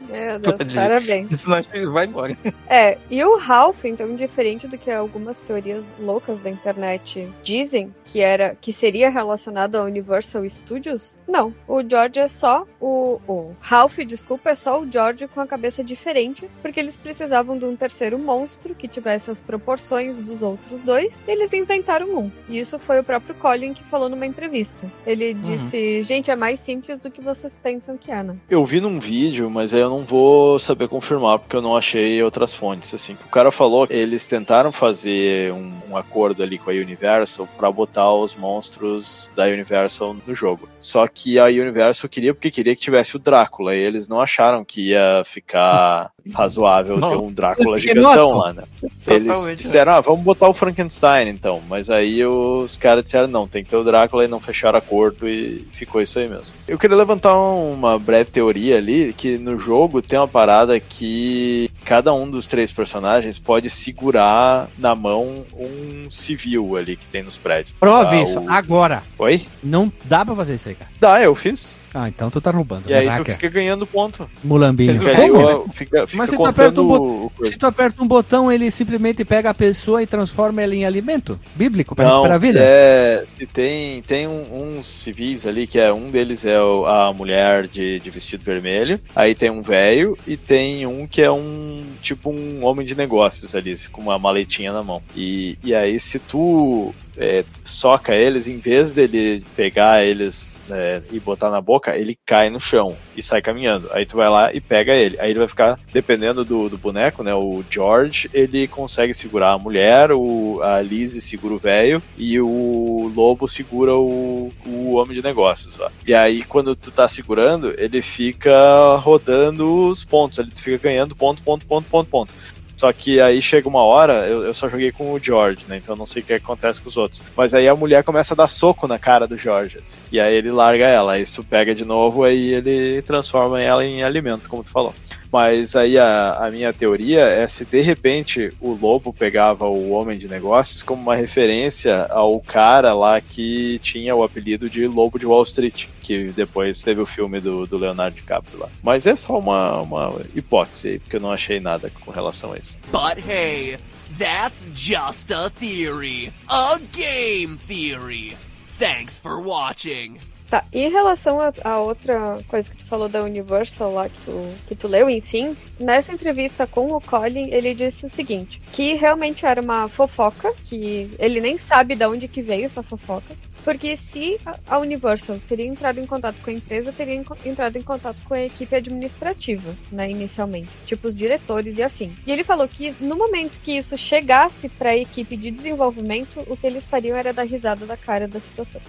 Meu Deus, parabéns. Isso não vai embora. (laughs) É, e o Ralph, então, diferente do que algumas teorias loucas da internet dizem, que era que seria relacionado ao Universal Studios, não. O George é só o, o Ralph, desculpa, é só o George com a cabeça diferente, porque eles precisavam de um terceiro monstro que tivesse as proporções dos outros dois, e eles inventaram um. E isso foi o próprio Colin que falou numa entrevista. Ele uhum. disse: "Gente, é mais simples do que vocês pensam que é, né?" Eu vi num vídeo, mas aí eu não não vou saber confirmar porque eu não achei outras fontes. Assim, que o cara falou, eles tentaram fazer um, um acordo ali com a Universal para botar os monstros da Universal no jogo. Só que a Universal queria porque queria que tivesse o Drácula e eles não acharam que ia ficar razoável Nossa. ter um Drácula (laughs) gigantão lá, né? Eles né? disseram, ah, vamos botar o Frankenstein então. Mas aí os caras disseram, não, tem que ter o Drácula e não fecharam acordo e ficou isso aí mesmo. Eu queria levantar uma breve teoria ali, que no jogo tem uma parada que cada um dos três personagens pode segurar na mão um civil ali que tem nos prédios. Prove ah, isso, o... agora. Oi? Não dá pra fazer isso aí, cara. Dá, eu fiz. Ah, então tu tá roubando. E aí tu fica ganhando ponto. Mulambinho. Fica, Como? Fica, fica Mas se tu, aperta um botão, se tu aperta um botão, ele simplesmente pega a pessoa e transforma ela em alimento? Bíblico, pra, Não, pra vida? É, se tem, tem um, uns civis ali, que é um deles é a mulher de, de vestido vermelho, aí tem um velho e tem um que é um tipo um homem de negócios ali, com uma maletinha na mão. E, e aí se tu é, soca eles, em vez dele pegar eles é, e botar na boca, ele cai no chão e sai caminhando. Aí tu vai lá e pega ele. Aí ele vai ficar, dependendo do, do boneco, né? O George, ele consegue segurar a mulher, o, a Lizzie segura o velho e o lobo segura o, o homem de negócios. Ó. E aí, quando tu tá segurando, ele fica rodando os pontos, ele fica ganhando ponto, ponto, ponto, ponto, ponto. Só que aí chega uma hora, eu, eu só joguei com o George, né? Então eu não sei o que acontece com os outros. Mas aí a mulher começa a dar soco na cara do George. Assim, e aí ele larga ela. Isso pega de novo, aí ele transforma ela em alimento, como tu falou. Mas aí a, a, minha teoria é se de repente o lobo pegava o homem de negócios como uma referência ao cara lá que tinha o apelido de Lobo de Wall Street, que depois teve o filme do, do Leonardo DiCaprio lá. Mas é só uma, uma hipótese aí, porque eu não achei nada com relação a isso. But hey, that's just a theory. A game theory. Thanks for watching. Tá, e em relação a, a, outra coisa que tu falou da Universal lá que tu, que tu leu, enfim, nessa entrevista com o Colin, ele disse o seguinte, que realmente era uma fofoca, que ele nem sabe de onde que veio essa fofoca, porque se a Universal teria entrado em contato com a empresa, teria entrado em contato com a equipe administrativa, né, inicialmente, tipo os diretores e afim. E ele falou que no momento que isso chegasse para a equipe de desenvolvimento, o que eles fariam era dar risada da cara da situação.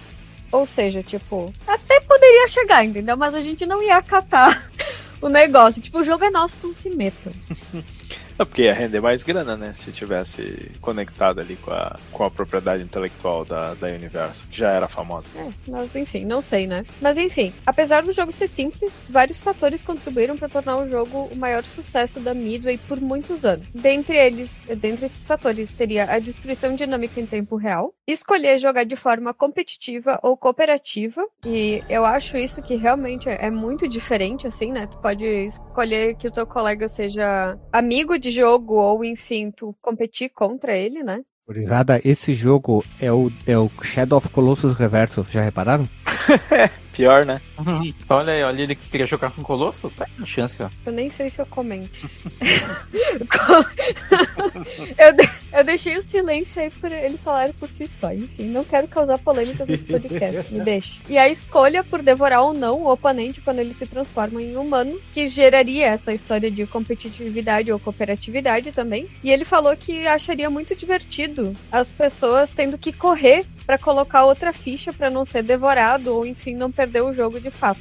Ou seja, tipo, até poderia chegar, entendeu? Mas a gente não ia acatar (laughs) o negócio. Tipo, o jogo é nosso, então se metam. (laughs) É (laughs) porque ia render mais grana, né? Se tivesse conectado ali com a, com a propriedade intelectual da, da Universo, que já era famosa. É, mas enfim, não sei, né? Mas enfim, apesar do jogo ser simples, vários fatores contribuíram para tornar o jogo o maior sucesso da Midway por muitos anos. Dentre eles, dentre esses fatores, seria a destruição dinâmica em tempo real, escolher jogar de forma competitiva ou cooperativa, e eu acho isso que realmente é muito diferente, assim, né? Tu pode escolher que o teu colega seja amigo de jogo ou, enfim, tu competir contra ele, né? Obrigada, esse jogo é o, é o Shadow of Colossus Reverso, já repararam? (laughs) Pior, né? Uhum. Olha aí, olha, ele queria jogar com o Colosso, tá uma chance, ó. Eu nem sei se eu comento. (laughs) eu, de, eu deixei o silêncio aí por ele falar por si só. Enfim, não quero causar polêmica nesse podcast, me deixe. E a escolha por devorar ou não o oponente quando ele se transforma em humano, que geraria essa história de competitividade ou cooperatividade também. E ele falou que acharia muito divertido as pessoas tendo que correr para colocar outra ficha para não ser devorado ou enfim não perder o jogo de fato.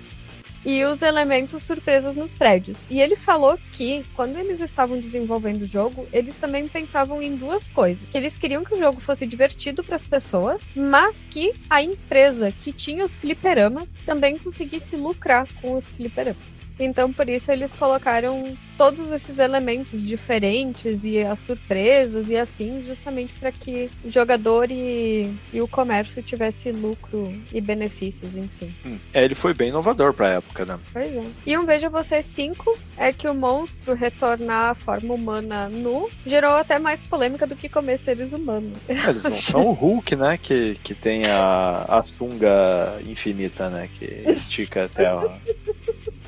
E os elementos surpresas nos prédios. E ele falou que, quando eles estavam desenvolvendo o jogo, eles também pensavam em duas coisas: que eles queriam que o jogo fosse divertido para as pessoas, mas que a empresa que tinha os fliperamas também conseguisse lucrar com os fliperamas. Então, por isso, eles colocaram todos esses elementos diferentes e as surpresas e afins, justamente para que o jogador e, e, o comércio tivesse lucro e benefícios, enfim. Hum. É, ele foi bem inovador para a época, né? Pois é. E um Veja Você 5 é que o monstro retornar à forma humana nu gerou até mais polêmica do que comer seres humanos. É, eles não são o Hulk, né? Que, que tem a, a sunga infinita, né? Que estica até a (laughs)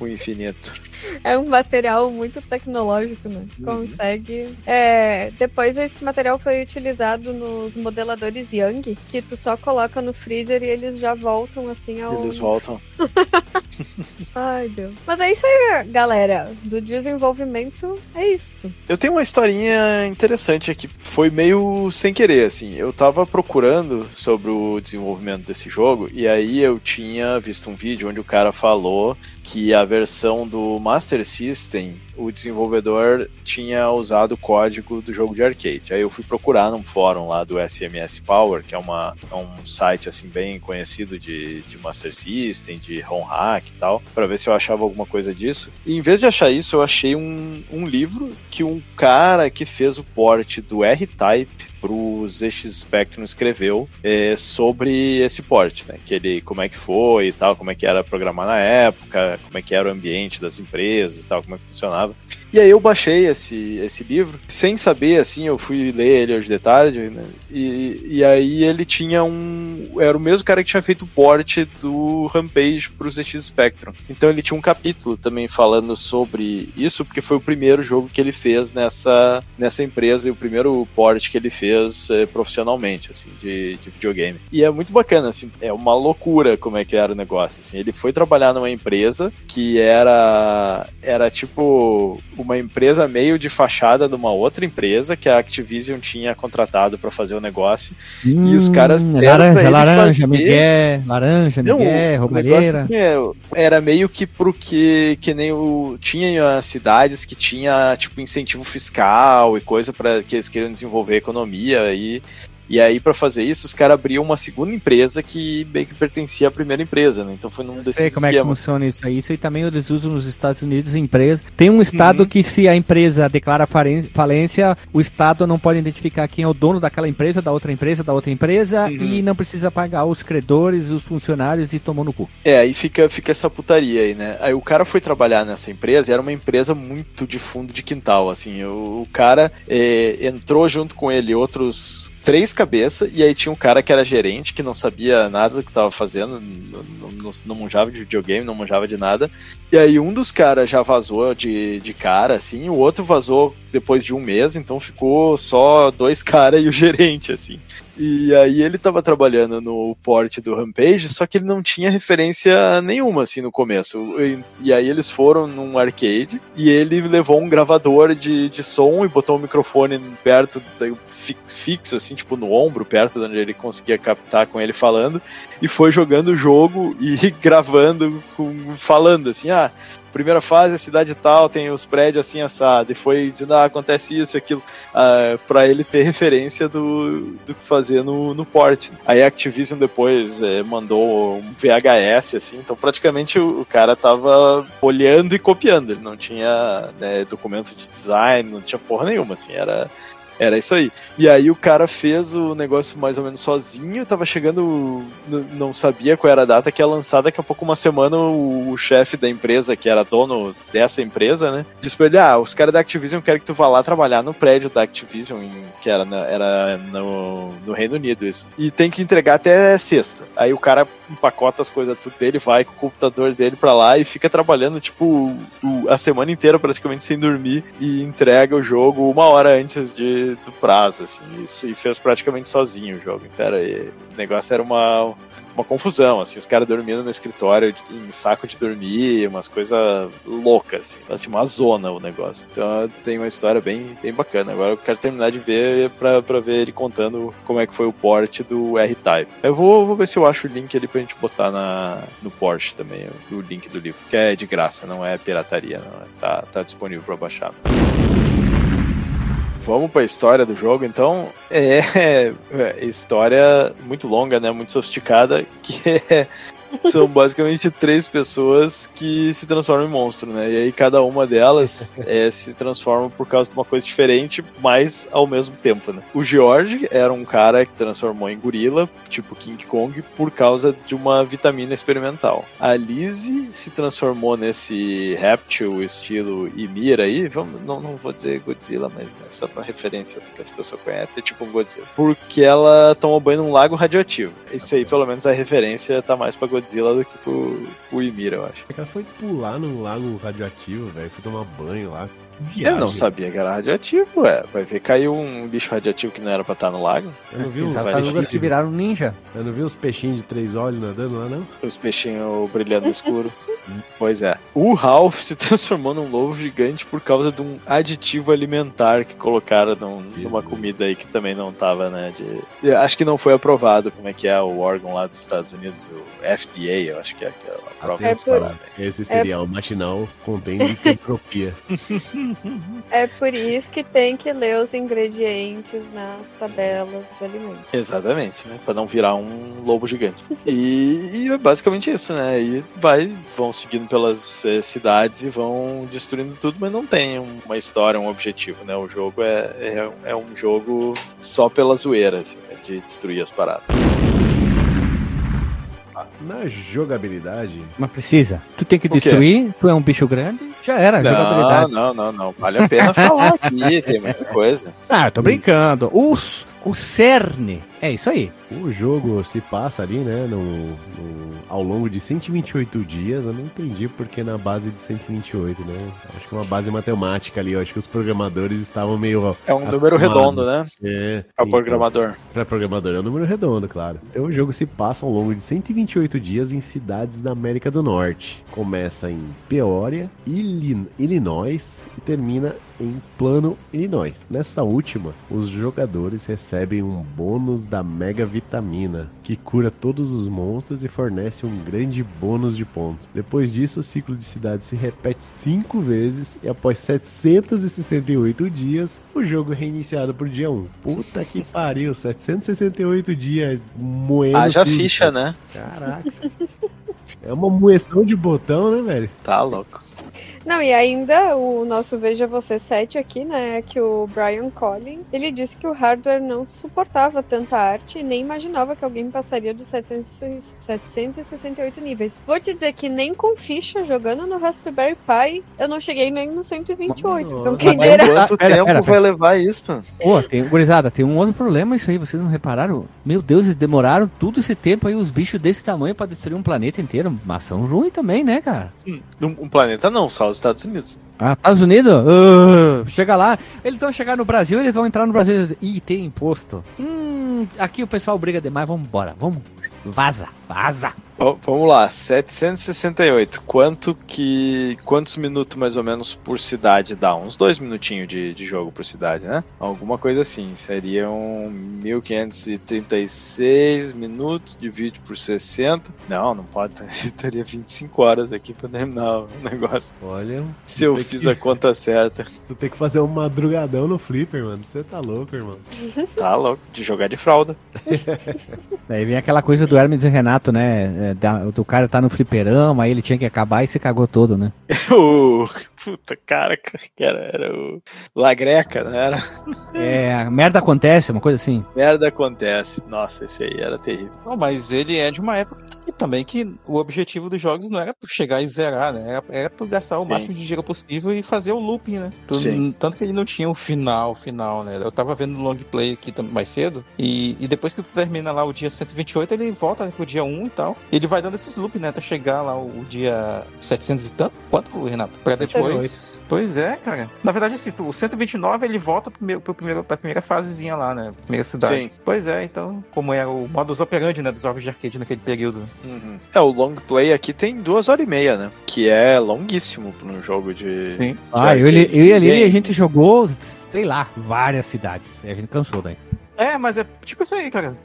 o infinito. É um material muito tecnológico, né? Uhum. Consegue. É, depois esse material foi utilizado nos modeladores Young, que tu só coloca no freezer e eles já voltam assim ao. Eles voltam. (laughs) Ai, Deus. Mas é isso aí, galera. Do desenvolvimento é isto. Eu tenho uma historinha interessante aqui. Foi meio sem querer, assim. Eu tava procurando sobre o desenvolvimento desse jogo e aí eu tinha visto um vídeo onde o cara falou que a versão do Master System, o desenvolvedor tinha usado o código do jogo de arcade. Aí eu fui procurar num fórum lá do SMS Power, que é, uma, é um site assim bem conhecido de, de Master System, de ROM hack e tal, para ver se eu achava alguma coisa disso. E em vez de achar isso, eu achei um, um livro que um cara que fez o port do R-Type pro ZX Spectrum escreveu é, sobre esse port, né? Que ele, como é que foi e tal, como é que era programar na época, como é que era o ambiente das empresas e tal, como é que funcionava. E aí eu baixei esse, esse livro, sem saber, assim, eu fui ler ele hoje de tarde, né? E, e aí ele tinha um. Era o mesmo cara que tinha feito o port do Rampage pro ZX Spectrum. Então ele tinha um capítulo também falando sobre isso, porque foi o primeiro jogo que ele fez nessa, nessa empresa e o primeiro port que ele fez é, profissionalmente, assim, de, de videogame. E é muito bacana, assim, é uma loucura como é que era o negócio. Assim. Ele foi trabalhar numa empresa que era, era tipo uma empresa meio de fachada de uma outra empresa que a Activision tinha contratado para fazer o negócio. Hum, e os hum, caras laranja, laranja, fazer... Miguel, laranja, Miguel, roubalheira. Era, era meio que pro que que nem o tinha cidades que tinha tipo incentivo fiscal e coisa para que eles queriam desenvolver a economia e e aí, para fazer isso, os caras abriam uma segunda empresa que bem que pertencia à primeira empresa, né? Então foi num desses sei como esquema. é que funciona isso aí. Isso aí também eles usam nos Estados Unidos, empresa. Tem um estado uhum. que se a empresa declara falência, o estado não pode identificar quem é o dono daquela empresa, da outra empresa, da outra empresa, uhum. e não precisa pagar os credores, os funcionários e tomou no cu. É, aí fica, fica essa putaria aí, né? Aí o cara foi trabalhar nessa empresa e era uma empresa muito de fundo de quintal, assim. O, o cara é, entrou junto com ele outros três cabeças, e aí tinha um cara que era gerente, que não sabia nada do que estava fazendo, não, não, não manjava de videogame, não manjava de nada. E aí um dos caras já vazou de, de cara, assim, o outro vazou depois de um mês, então ficou só dois (laughs) caras e o gerente, assim. E aí ele tava trabalhando no port do Rampage, só que ele não tinha referência nenhuma, assim, no começo. E, e aí eles foram num arcade, e ele levou um gravador de, de som e botou um microfone perto, fixo, assim, tipo no ombro, perto de onde ele conseguia captar com ele falando, e foi jogando o jogo e (laughs) gravando, com, falando assim, ah, primeira fase, a cidade tal, tem os prédios assim assado, e foi de ah, acontece isso e aquilo, uh, para ele ter (laughs) referência do, do que fazer no, no port. Aí a Activision depois é, mandou um VHS, assim, então praticamente o, o, cara tava olhando e copiando, ele não tinha né, documento de design, não tinha porra nenhuma, assim, era era isso aí. E aí o cara fez o negócio mais ou menos sozinho, tava chegando, não sabia qual era a data que ia lançar, daqui a pouco uma semana o, o chefe da empresa, que era dono dessa empresa, né, disse pra ele, ah, os caras da Activision querem que tu vá lá trabalhar no prédio da Activision, em, que era, na, era no, no Reino Unido isso. E tem que entregar até sexta. Aí o cara empacota as coisas tudo dele, vai com o computador dele pra lá e fica trabalhando, tipo, a semana inteira praticamente sem dormir e entrega o jogo uma hora antes de do prazo, assim, isso, e fez praticamente sozinho o jogo. Então era, o negócio era uma, uma confusão, assim, os caras dormindo no escritório em saco de dormir, umas coisas loucas, assim, assim, uma zona o negócio. Então tem uma história bem, bem bacana. Agora eu quero terminar de ver pra, pra ver ele contando como é que foi o port do R-Type. Eu vou, vou ver se eu acho o link ali pra gente botar na, no Porsche também, o link do livro, que é de graça, não é pirataria, não é, tá, tá disponível pra baixar. Vamos para a história do jogo, então. É, (laughs) é história muito longa, né? Muito sofisticada, (laughs) que é são basicamente três pessoas que se transformam em monstro, né? E aí cada uma delas (laughs) é, se transforma por causa de uma coisa diferente, mas ao mesmo tempo, né? O George era um cara que transformou em gorila, tipo King Kong, por causa de uma vitamina experimental. A Lizzie se transformou nesse réptil estilo Ymir aí, vamos, não, não vou dizer Godzilla, mas né, só pra referência que as pessoas conhecem, é tipo um Godzilla. Porque ela tomou banho num lago radioativo. Isso aí, pelo menos, a referência tá mais pra Godzilla Godzilla do que pro, pro Ymir, eu acho. Cara foi pular num lago radioativo, velho. Foi tomar banho lá. Viagem. Eu não sabia que era radioativo, ué. Vai ver, caiu um bicho radioativo que não era pra estar no lago. Eu não vi uns tartarugas que viraram ninja. Eu não vi os peixinhos de três olhos nadando lá, não? Os peixinhos brilhando no escuro. (laughs) Pois é. O Ralph se transformou num lobo gigante por causa de um aditivo alimentar que colocaram num, numa comida aí que também não tava, né? De... Acho que não foi aprovado, como é que é o órgão lá dos Estados Unidos, o FDA, eu acho que é a prova é por... Esse cereal é... matinal contém entropia. (laughs) (laughs) é por isso que tem que ler os ingredientes nas tabelas dos alimentos. Exatamente, né? Pra não virar um lobo gigante. e, e é basicamente isso, né? E vai, vão seguindo pelas eh, cidades e vão destruindo tudo, mas não tem uma história, um objetivo, né? O jogo é, é, é um jogo só pela zoeira, assim, né? de destruir as paradas. Na jogabilidade. Mas precisa. Tu tem que destruir, tu é um bicho grande, já era, não, jogabilidade. Não, não, não. Vale a pena falar aqui, tem muita coisa. Ah, eu tô brincando. Os, o cerne é isso aí. O jogo se passa ali, né, no, no, ao longo de 128 dias. Eu não entendi porque na base de 128, né? Acho que uma base matemática ali. Eu acho que os programadores estavam meio. É um número redondo, né? É. É o programador. Para programador é um número redondo, claro. Então o jogo se passa ao longo de 128 dias em cidades da América do Norte. Começa em Peoria, Illinois e termina em Plano, Illinois. Nessa última, os jogadores recebem um bônus da Mega Vitamina, que cura todos os monstros e fornece um grande bônus de pontos. Depois disso, o ciclo de cidade se repete 5 vezes e após 768 dias, o jogo é reiniciado pro dia 1. Puta que pariu, 768 dias moendo. Ah, já ficha, né? Caraca. É uma moeção de botão, né, velho? Tá louco. Não, e ainda o nosso Veja Você 7 aqui, né, que o Brian Collin, ele disse que o hardware não suportava tanta arte e nem imaginava que alguém passaria dos 700, 768 níveis. Vou te dizer que nem com ficha jogando no Raspberry Pi, eu não cheguei nem no 128. então quem dirá... Quanto tempo pera, vai levar isso? Pô, tem, gurizada, tem um outro problema isso aí, vocês não repararam? Meu Deus, eles demoraram todo esse tempo aí, os bichos desse tamanho para destruir um planeta inteiro. Mas são ruins também, né, cara? Um, um planeta não, só os Estados Unidos. Ah, Estados Unidos? Uh, chega lá. Eles vão chegar no Brasil, eles vão entrar no Brasil e tem imposto. Hum, aqui o pessoal briga demais, vamos embora. Vamos. Vaza, vaza. Vamos lá, 768. Quanto que. Quantos minutos mais ou menos por cidade dá? Uns dois minutinhos de, de jogo por cidade, né? Alguma coisa assim. Seriam 1536 minutos, divide por 60. Não, não pode. (laughs) Teria 25 horas aqui pra terminar o negócio. Olha. Se eu fiz que... a conta (laughs) certa. Tu tem que fazer um madrugadão no flipper, mano. Você tá louco, irmão. Tá louco. De jogar de fralda. (laughs) Daí vem aquela coisa do Hermes e Renato, né? É, da, do cara tá no fliperama, aí ele tinha que acabar e se cagou todo, né? (laughs) o. Puta, cara, que era, era o. Lagreca, né? Era... É, merda acontece, uma coisa assim. Merda acontece. Nossa, esse aí era terrível. Não, mas ele é de uma época que também que o objetivo dos jogos não era chegar e zerar, né? Era, era tu gastar o Sim. máximo de dinheiro possível e fazer o looping, né? Tu, Sim. Tanto que ele não tinha o final, final, né? Eu tava vendo o long play aqui mais cedo e, e depois que tu termina lá o dia 128, ele volta né, pro dia 1 e tal. E ele vai dando esses loops, né? Até chegar lá o dia 700 e tanto. Quanto, Renato? Pra depois. Pois é, cara. Na verdade, assim, o 129 ele volta pro primeiro, pro primeiro, pra primeira fasezinha lá, né? Primeira cidade. Sim. Pois é, então, como é o modus operandi, né? Dos jogos de arcade naquele período. Uhum. É, o long play aqui tem duas horas e meia, né? Que é longuíssimo pra um jogo de. Sim. De ah, eu, eu e ali a gente jogou, sei lá, várias cidades. A gente cansou daí. É, mas é tipo isso aí, cara.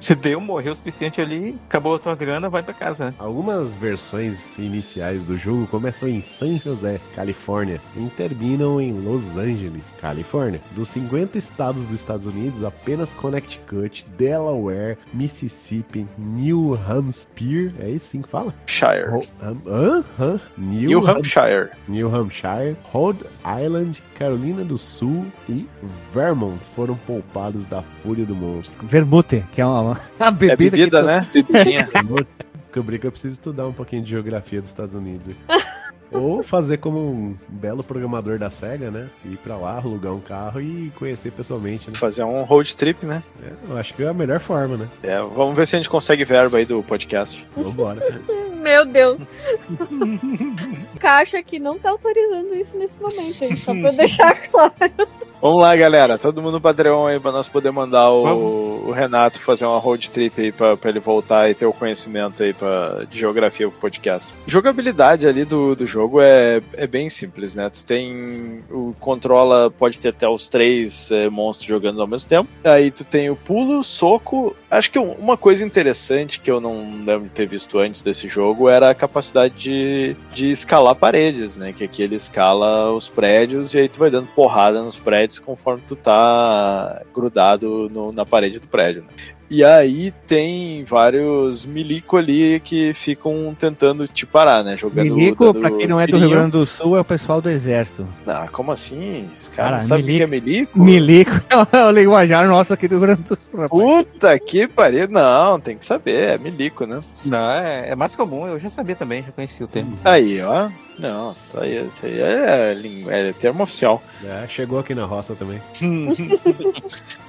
Você deu, morreu o suficiente ali, acabou a tua grana, vai pra casa. Algumas versões iniciais do jogo começam em San José, Califórnia, e terminam em Los Angeles, Califórnia. Dos 50 estados dos Estados Unidos, apenas Connecticut, Delaware, Mississippi, New Hampshire, é isso sim que fala? Shire. Hã? New, New Hampshire. New Hampshire, Rhode Island, Carolina do Sul e Vermont foram poupados da fúria do monstro. Vermute, que é uma, uma (laughs) bebida. É bebida, né? (laughs) Descobri que eu preciso estudar um pouquinho de geografia dos Estados Unidos. (laughs) Ou fazer como um belo programador da SEGA, né? Ir pra lá, alugar um carro e conhecer pessoalmente, né? Fazer um road trip, né? É, eu acho que é a melhor forma, né? É, vamos ver se a gente consegue verba aí do podcast. Vambora. Meu Deus. Caixa que não tá autorizando isso nesse momento, hein? Só pra deixar claro. Vamos lá, galera. Todo mundo no Patreon aí pra nós poder mandar o, o Renato fazer uma road trip aí pra, pra ele voltar e ter o conhecimento aí pra, de geografia pro podcast. Jogabilidade ali do, do jogo é, é bem simples, né? Tu tem. O controla, pode ter até os três é, monstros jogando ao mesmo tempo. Aí tu tem o pulo, soco. Acho que uma coisa interessante que eu não lembro de ter visto antes desse jogo era a capacidade de, de escalar paredes, né? Que aqui ele escala os prédios e aí tu vai dando porrada nos prédios conforme tu tá grudado no, na parede do prédio. Né? E aí tem vários milico ali que ficam tentando te parar, né? Jogando. Milico, pra quem não é do Rio Grande do Sul, é o pessoal do exército. Ah, como assim? Os caras não sabem o que é milico? Milico (laughs) é o linguajar nosso aqui do Rio Grande do Sul. Rapaz. Puta que pariu. Não, tem que saber, é milico, né? Não, é, é mais comum, eu já sabia também, já conheci o termo. Aí, ó. Não, tá aí, isso aí é, é, é termo oficial. É, chegou aqui na roça também.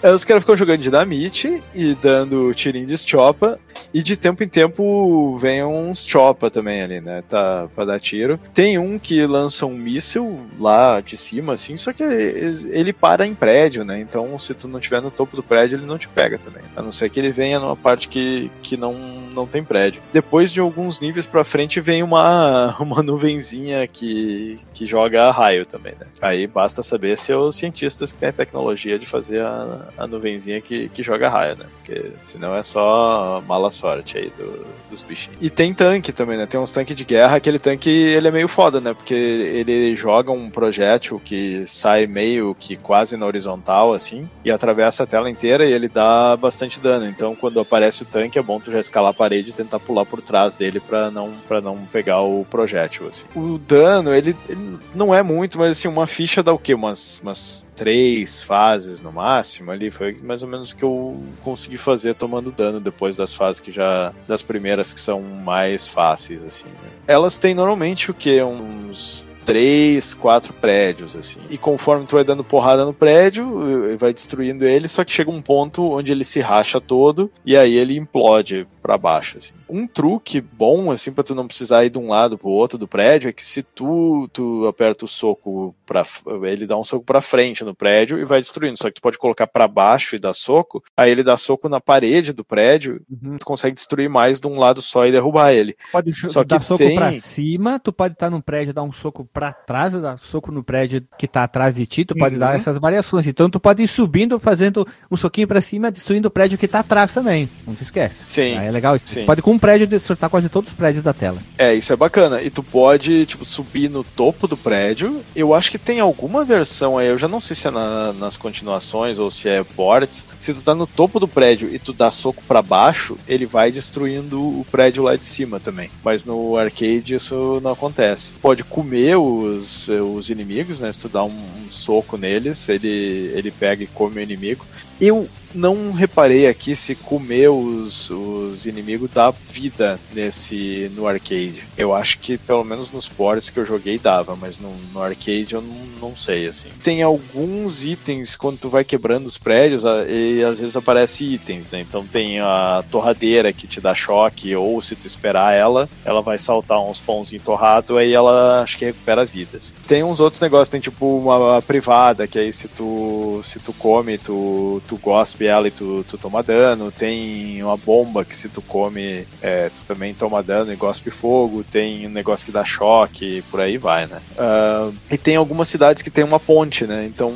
é, (laughs) os caras ficam jogando dinamite e dando tirinho de chopa. E de tempo em tempo vem uns chopa também ali, né? Tá pra dar tiro. Tem um que lança um míssil lá de cima, assim, só que ele para em prédio, né? Então se tu não estiver no topo do prédio, ele não te pega também. A não ser que ele venha numa parte que, que não, não tem prédio. Depois de alguns níveis pra frente vem uma, (laughs) uma nuvenzinha que, que joga raio também, né? Aí basta saber se é os cientistas que têm a tecnologia de fazer a, a nuvenzinha que, que joga raio, né? Porque senão é só mala sorte aí do, dos bichinhos. E tem tanque também, né? Tem uns tanques de guerra, aquele tanque ele é meio foda, né? Porque ele joga um projétil que sai meio que quase na horizontal, assim, e atravessa a tela inteira e ele dá bastante dano. Então quando aparece o tanque é bom tu já escalar parede e tentar pular por trás dele para não, pra não pegar o projétil, assim. O dano, ele, ele, não é muito, mas assim, uma ficha dá o quê? Umas, umas três fases no máximo ali. Foi mais ou menos o que eu consegui fazer tomando dano depois das fases que já. das primeiras que são mais fáceis, assim. Né? Elas têm normalmente o quê? Uns três, quatro prédios, assim. E conforme tu vai dando porrada no prédio, vai destruindo ele, só que chega um ponto onde ele se racha todo e aí ele implode para baixo, assim. Um truque bom, assim, para tu não precisar ir de um lado pro outro do prédio, é que se tu, tu aperta o soco para ele dá um soco para frente no prédio e vai destruindo. Só que tu pode colocar para baixo e dar soco, aí ele dá soco na parede do prédio, uhum. tu consegue destruir mais de um lado só e derrubar ele. Pode só dar soco tem... para cima, tu pode estar tá no prédio dar um soco para trás, dar soco no prédio que tá atrás de ti, tu pode uhum. dar essas variações. Então tu pode ir subindo, fazendo um soquinho para cima, destruindo o prédio que tá atrás também. Não se esquece. Sim. Aí é legal. Sim. Pode com um prédio destruir quase todos os prédios da tela. É, isso é bacana. E tu pode, tipo, subir no topo do prédio. Eu acho que tem alguma versão aí, eu já não sei se é na, nas continuações ou se é ports. Se tu tá no topo do prédio e tu dá soco para baixo, ele vai destruindo o prédio lá de cima também. Mas no arcade isso não acontece. Pode comer os, os inimigos, né? Se tu dá um, um soco neles, ele, ele pega e come o inimigo. Eu não reparei aqui se comer os, os inimigos dá vida nesse no arcade. Eu acho que pelo menos nos ports que eu joguei dava, mas no, no arcade eu não, não sei assim. Tem alguns itens quando tu vai quebrando os prédios e às vezes aparece itens, né? Então tem a torradeira que te dá choque ou se tu esperar ela, ela vai saltar uns pãozinhos torrados aí ela acho que recupera vidas. Tem uns outros negócios, tem tipo uma privada que aí se tu se tu come, tu tu gosta cuspe ela e tu, tu toma dano. Tem uma bomba que se tu come, é, tu também toma dano e gospe fogo. Tem um negócio que dá choque, por aí vai, né? Uh, e tem algumas cidades que tem uma ponte, né? Então,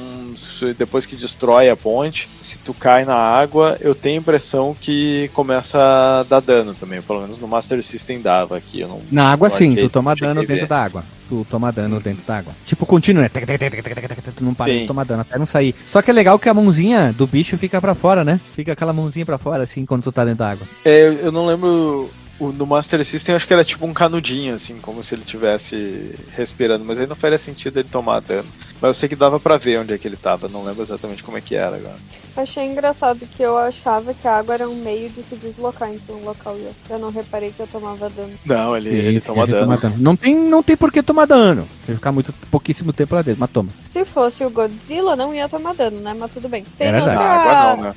depois que destrói a ponte, se tu cai na água, eu tenho a impressão que começa a dar dano também. Pelo menos no Master System dava aqui. Eu não, na água sim, tu toma dano dentro da água. Tu toma dano dentro da água. Tipo, contínuo, né? Tu não para sim. de tomar dano até não sair. Só que é legal que a mãozinha do bicho fica pra fora, né? Fica aquela mãozinha pra fora, assim, quando tu tá dentro da água. É, eu não lembro o, no Master System acho que era tipo um canudinho, assim, como se ele tivesse respirando, mas aí não faria sentido ele tomar dano. Mas eu sei que dava para ver onde é que ele tava, não lembro exatamente como é que era agora. Achei engraçado que eu achava que a água era um meio de se deslocar entre um local e outro. Eu não reparei que eu tomava dano. Não, ele, ele toma dano. dano. Não tem, não tem por que tomar dano. Você ficar muito pouquíssimo tempo lá dentro, mas toma. Se fosse o Godzilla, não ia tomar dano, né? Mas tudo bem. Tem é outra... água não, né?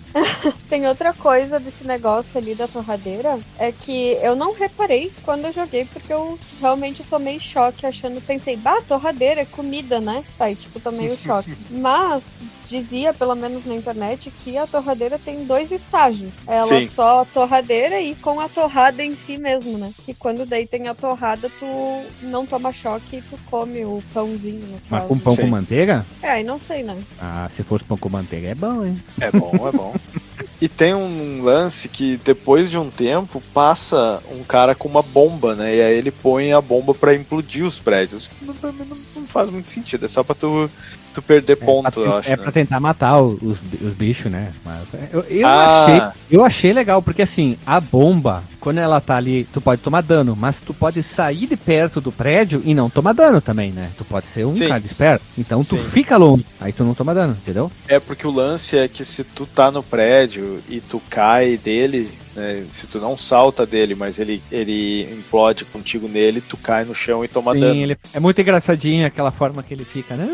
(laughs) tem outra coisa desse negócio ali da torradeira, é que eu não reparei quando eu joguei, porque eu realmente tomei choque achando, pensei, bah, torradeira é comida, né? Aí, tipo, tomei o (laughs) choque. Mas dizia, pelo menos na internet, que a torradeira tem dois estágios. Ela Sim. só torradeira e com a torrada em si mesmo, né? E quando daí tem a torrada, tu não toma choque e tu come o pãozinho. Mas com pão Sim. com manteiga? É, aí não sei, né? Ah, se fosse pão com manteiga é bom, hein? É bom, é bom. (laughs) E tem um lance que depois de um tempo passa um cara com uma bomba, né? E aí ele põe a bomba para implodir os prédios. Não, não, não, faz muito sentido, é só pra tu, tu perder é ponto, eu acho. É né? pra tentar matar os, os bichos, né? Mas eu, eu ah. achei, eu achei legal, porque assim, a bomba, quando ela tá ali, tu pode tomar dano, mas tu pode sair de perto do prédio e não tomar dano também, né? Tu pode ser um Sim. cara esperto. Então tu Sim. fica longe, aí tu não toma dano, entendeu? É porque o lance é que se tu tá no prédio e tu cai dele, né, se tu não salta dele, mas ele, ele implode contigo nele, tu cai no chão e toma Sim, dano. Ele, é muito engraçadinho aquela forma que ele fica, né?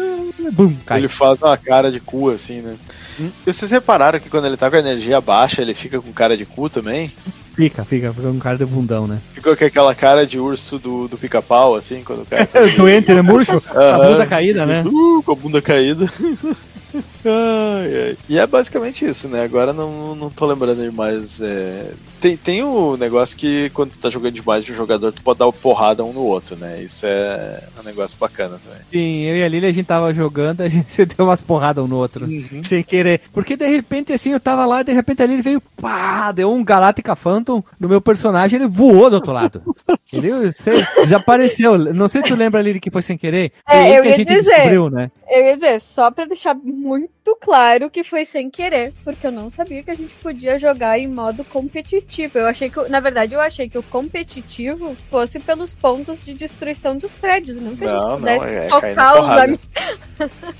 Bum, cai. Ele faz uma cara de cu, assim, né? Hum. E vocês repararam que quando ele tá com a energia baixa, ele fica com cara de cu também? Fica, fica, fica com cara de bundão, né? Ficou com aquela cara de urso do, do pica-pau, assim, quando o cara. (laughs) Doente, né? Murcho? Com a bunda caída, né? Uh, com a bunda caída. (laughs) ai, ai. E é basicamente isso, né? Agora não, não tô lembrando de mais. É... Tem, tem o negócio que quando tu tá jogando demais de um jogador, tu pode dar uma porrada um no outro, né? Isso é um negócio bacana também. Sim, eu e a Lili a gente tava jogando, a gente (laughs) deu umas porradas um no outro. Uhum. Sem querer. Porque de repente, assim, eu tava lá e de repente ali ele veio, pá, deu um Galáctica Phantom no meu personagem, ele voou do outro lado. (laughs) Entendeu? Você desapareceu. Não sei se tu lembra, Lili, que foi sem querer. É, eu ia dizer. Né? Eu ia dizer, só pra deixar muito claro que foi sem querer, porque eu não sabia que a gente podia jogar em modo competitivo. Eu achei que, na verdade, eu achei que o competitivo fosse pelos pontos de destruição dos prédios, não que não, a gente pudesse não, é, socar os amigos.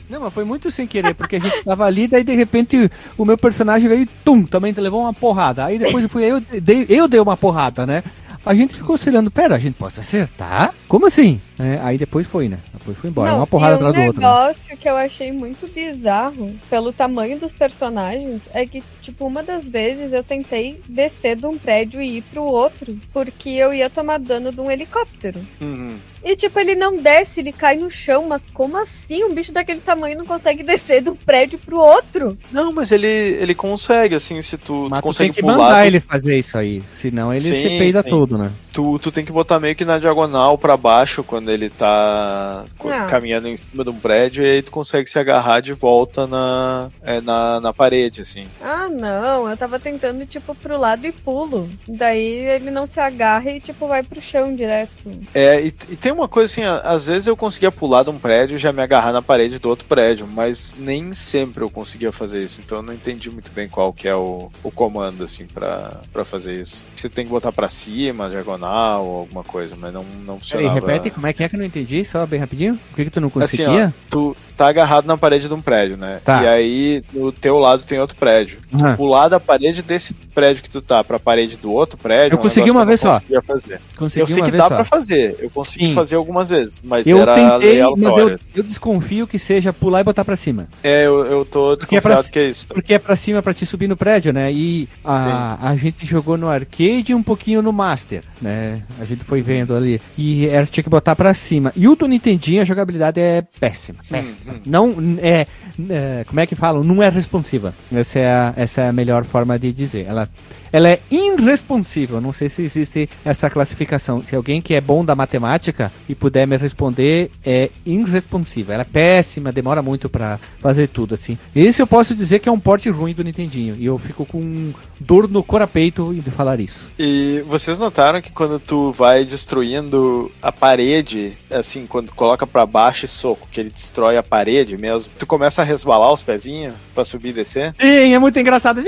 Não, mas foi muito sem querer, porque a gente tava ali, daí de repente o meu personagem veio, tum, também levou uma porrada. Aí depois eu fui eu dei, eu dei uma porrada, né? A gente ficou olhando, pera, a gente pode acertar? Como assim? É, aí depois foi, né? Depois foi embora, Não, uma porrada atrás um do outro. Um negócio que eu achei muito bizarro, pelo tamanho dos personagens, é que, tipo, uma das vezes eu tentei descer de um prédio e ir pro outro, porque eu ia tomar dano de um helicóptero. Uhum. E, tipo, ele não desce, ele cai no chão. Mas como assim? Um bicho daquele tamanho não consegue (laughs) descer de um prédio pro outro? Não, mas ele, ele consegue, assim, se tu, mas tu consegue tem que pular, mandar tu... ele fazer isso aí. Senão ele sim, se peida sim. Todo, né? Tu, tu tem que botar meio que na diagonal para baixo quando ele tá ah. caminhando em cima de um prédio e aí tu consegue se agarrar de volta na, é, na, na parede, assim. Ah, não. Eu tava tentando, tipo, pro lado e pulo. Daí ele não se agarra e, tipo, vai pro chão direto. É, e, e tem uma coisa assim, às vezes eu conseguia pular de um prédio e já me agarrar na parede do outro prédio, mas nem sempre eu conseguia fazer isso. Então eu não entendi muito bem qual que é o, o comando, assim, para fazer isso. Você tem que botar para cima, diagonal ou alguma coisa, mas não, não funcionava. Peraí, repete como é que é que eu não entendi, só bem rapidinho. Por que, que tu não conseguia? Assim, ó, tu tá agarrado na parede de um prédio, né? Tá. E aí do teu lado tem outro prédio. Tu uhum. pular da parede desse prédio que tu tá pra parede do outro prédio. Eu é consegui uma vez só. Fazer. Consegui eu sei que dá só. pra fazer. Eu consegui Sim. fazer algumas vezes, mas eu era tentei, mas eu, eu, desconfio que seja pular e botar pra cima. É, eu, eu tô desconfiado porque é pra, que é isso. Porque é pra cima pra te subir no prédio, né? E a, a gente jogou no arcade e um pouquinho no Master, né? A gente foi vendo ali. E era, tinha que botar pra cima. E o do Nintendinho, a jogabilidade é péssima. Péssima. Hum, hum. Não é, é, Como é que falam? Não é responsiva. Essa é a, essa é a melhor forma de dizer. Ela ela é irresponsível. Não sei se existe essa classificação. Se alguém que é bom da matemática e puder me responder, é irresponsiva. Ela é péssima, demora muito para fazer tudo assim. Esse eu posso dizer que é um porte ruim do Nintendinho. E eu fico com dor no corapeito de falar isso. E vocês notaram que quando tu vai destruindo a parede, assim, quando coloca para baixo e soco, que ele destrói a parede mesmo, tu começa a resvalar os pezinhos para subir e descer? Sim, é muito engraçado.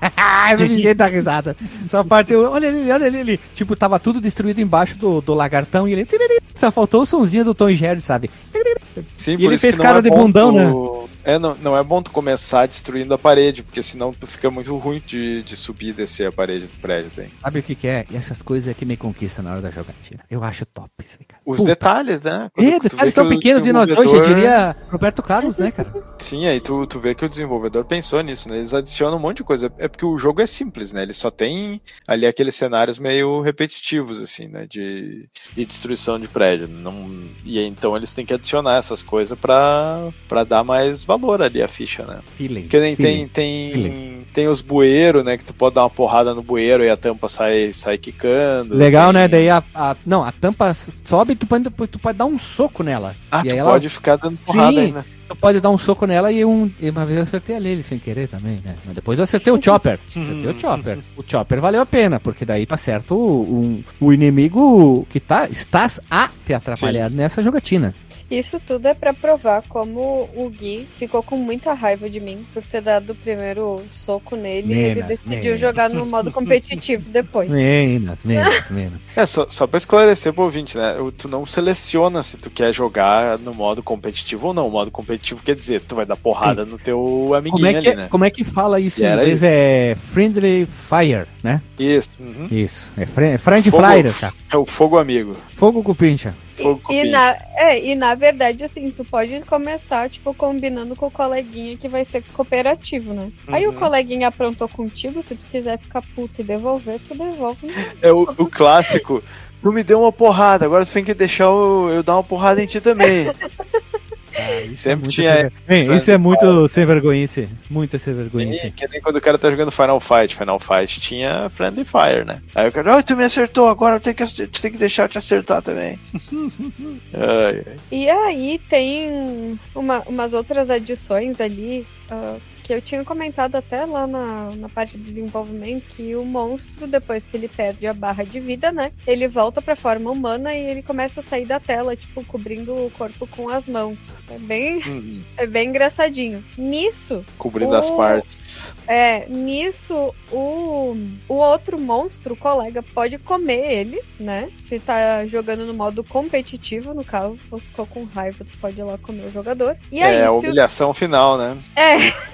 (laughs) Ninguém dá risada. Só parte, olha ele, olha ele, ele. Tipo, tava tudo destruído embaixo do, do lagartão e ele. (laughs) Só faltou o somzinho do Tom e Jerry, sabe? Sim, e ele fez cara é de bundão, tu... né? É, não, não é bom tu começar destruindo a parede, porque senão tu fica muito ruim de, de subir e descer a parede do prédio. Tem. Sabe o que, que é? E essas coisas é que me conquistam na hora da jogatina. Eu acho top isso aí, cara. Os Puta. detalhes, né? Quando, é, detalhes tão pequenos de nós dois, eu diria Roberto Carlos, né, cara? Sim, aí tu, tu vê que o desenvolvedor pensou nisso, né? Eles adicionam um monte de coisa. É porque o jogo é simples, né? Ele só tem ali aqueles cenários meio repetitivos, assim, né? De, de destruição de prédio. Não, e aí, então eles têm que adicionar essas coisas pra, pra dar mais valor ali à ficha, né? Feeling. Porque nem tem, tem, tem os bueiros, né? Que tu pode dar uma porrada no bueiro e a tampa sai, sai quicando. Legal, tem... né? Daí a, a, Não, a tampa sobe e tu pode, tu pode dar um soco nela. Ah, e tu pode ela... ficar dando porrada Sim. aí, né? Pode dar um soco nela e, um, e uma vez eu acertei a Lily sem querer também, né? Mas depois eu acertei o Chopper. (laughs) acertei o Chopper. O Chopper valeu a pena, porque daí tu acerta o, um, o inimigo que tá, estás a te atrapalhar Sim. nessa jogatina. Isso tudo é para provar como o Gui ficou com muita raiva de mim por ter dado o primeiro soco nele menos, e ele decidiu menos. jogar no modo competitivo depois. Menos, menos, menos. (laughs) É, só, só pra esclarecer pro ouvinte, né? Tu não seleciona se tu quer jogar no modo competitivo ou não. O modo competitivo quer dizer, tu vai dar porrada Sim. no teu amiguinho como é que, ali, né? Como é que fala isso em inglês? Isso. É Friendly Fire, né? Isso. Uhum. Isso. É Friendly Fire, tá? É o fogo amigo. Fogo com E, e, na, é, e na verdade, assim, tu pode começar, tipo, combinando com o coleguinha que vai ser cooperativo, né? Uhum. Aí o uhum. coleguinha aprontou contigo, se tu quiser ficar puto e devolver, tu devolve. É o, o clássico. Tu me deu uma porrada, agora tu tem que deixar eu, eu dar uma porrada em ti também. (laughs) Ah, Sempre é tinha. Sem... isso é muito sem vergonha, muita sem vergonha. Que nem quando o cara tá jogando Final Fight. Final Fight tinha Friendly Fire, né? Aí o cara, oh, tu me acertou, agora eu tenho que, tenho que deixar eu te acertar também. (laughs) ai, ai. E aí tem uma, umas outras adições ali. Uh, que eu tinha comentado até lá na, na parte de desenvolvimento que o monstro, depois que ele perde a barra de vida, né? Ele volta pra forma humana e ele começa a sair da tela, tipo, cobrindo o corpo com as mãos. É bem, uhum. (laughs) é bem engraçadinho. Nisso. Cobrindo o... as partes. É, nisso o, o outro monstro, o colega, pode comer ele, né? Se tá jogando no modo competitivo, no caso, se ficou com raiva, tu pode ir lá comer o jogador. E aí, é a humilhação o... final, né? É. (laughs)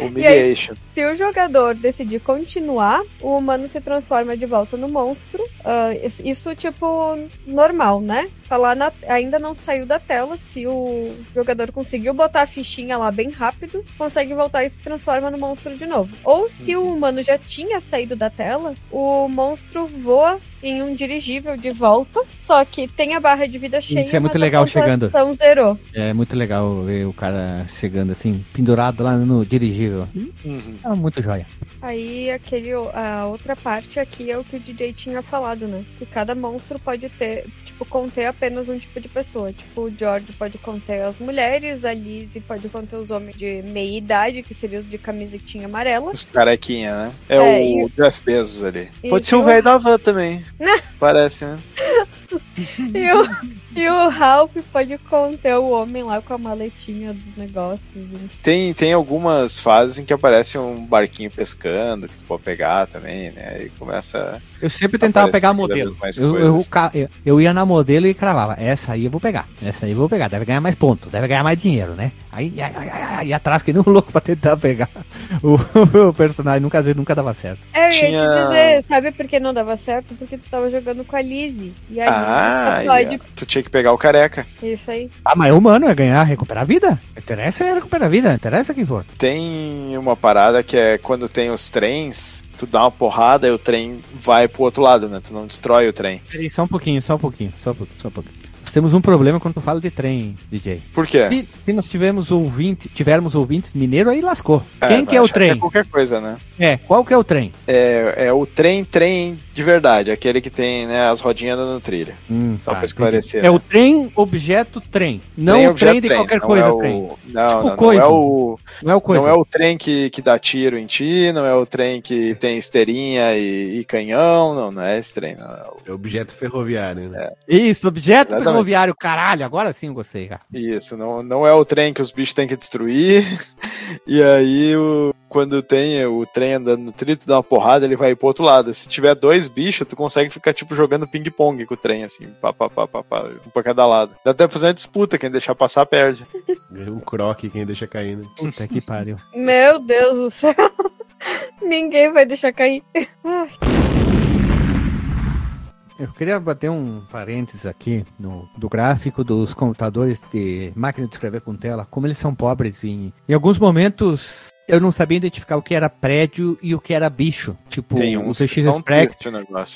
Humiliation. Aí, se o jogador decidir continuar, o humano se transforma de volta no monstro. Uh, isso, tipo, normal, né? Tá na, ainda não saiu da tela. Se o jogador conseguiu botar a fichinha lá bem rápido, consegue voltar e se transforma no monstro de novo. Ou se o humano já tinha saído da tela, o monstro voa em um dirigível de volta, só que tem a barra de vida cheia. Isso é muito legal chegando. Zerou. É muito legal ver o cara chegando assim, pendurado lá no dirigível. Uhum. É muito joia. Aí aquele a outra parte aqui é o que o DJ tinha falado, né? Que cada monstro pode ter, tipo, conter apenas um tipo de pessoa. Tipo, o George pode conter as mulheres, a Lizzie pode conter os homens de meia idade, que seriam os de camisetinha amarela. Os carequinha, né? É, é o e... Jeff Bezos ali. Pode ser o velho da van também. (laughs) Parece, né? e, o, (laughs) e o Ralph pode conter o homem lá com a maletinha dos negócios. Tem, tem algumas fases em que aparece um barquinho pescando que tu pode pegar também, né? E começa. Eu sempre tentava pegar modelo. Eu, eu, eu, eu, ia na modelo e cravava. Essa aí eu vou pegar. Essa aí eu vou pegar. Deve ganhar mais ponto. Deve ganhar mais dinheiro, né? Aí, aí, aí, aí atrás, que nem um louco pra tentar pegar o, (laughs) o personagem. Nunca, nunca dava certo. Eu ia Tinha... te dizer, sabe por que não dava certo? Porque tu tava jogando com a Lizzie. E a ah, pode... tu tinha que pegar o careca. Isso aí. Ah, mas é humano, é ganhar, recuperar a vida. Interessa é recuperar a vida, interessa quem for. Tem uma parada que é quando tem os trens, tu dá uma porrada e o trem vai pro outro lado, né? Tu não destrói o trem. Peraí, só um pouquinho, só um pouquinho, só um pouquinho, só um pouquinho temos um problema quando tu fala de trem, DJ. Por quê? Se, se nós tivermos ouvinte, tivermos ouvintes mineiro, aí lascou. É, Quem que é o trem? É qualquer coisa, né? É, qual que é o trem? É, é o trem, trem de verdade, aquele que tem né, as rodinhas dando trilha. Hum, Só tá, pra esclarecer. Né? É o trem, objeto, trem. Não trem, o trem de trem. qualquer não coisa, é o... trem. Não, tipo não, coisa. não, é o... Não é o coisa. Não é o trem que, que dá tiro em ti, não é o trem que tem esteirinha e, e canhão, não, não é esse trem. Não. É, o... é objeto ferroviário, né? É. Isso, objeto Exatamente. ferroviário, caralho agora sim eu gostei, cara. Isso, não, não é o trem que os bichos têm que destruir. (laughs) e aí, o, quando tem o trem andando no trilho, tu dá uma porrada, ele vai pro outro lado. Se tiver dois bichos, tu consegue ficar, tipo, jogando ping-pong com o trem, assim, pá, pá, pá, pá, pá, um pra cada lado. Dá até pra fazer uma disputa, quem deixar passar, perde. (laughs) Um croque, quem deixa cair, né? Puta que pariu. Meu Deus do céu. (laughs) Ninguém vai deixar cair. Eu queria bater um parênteses aqui no, do gráfico dos computadores de máquina de escrever com tela, como eles são pobres em, em alguns momentos eu não sabia identificar o que era prédio e o que era bicho. Tipo, o ZX Spectrum.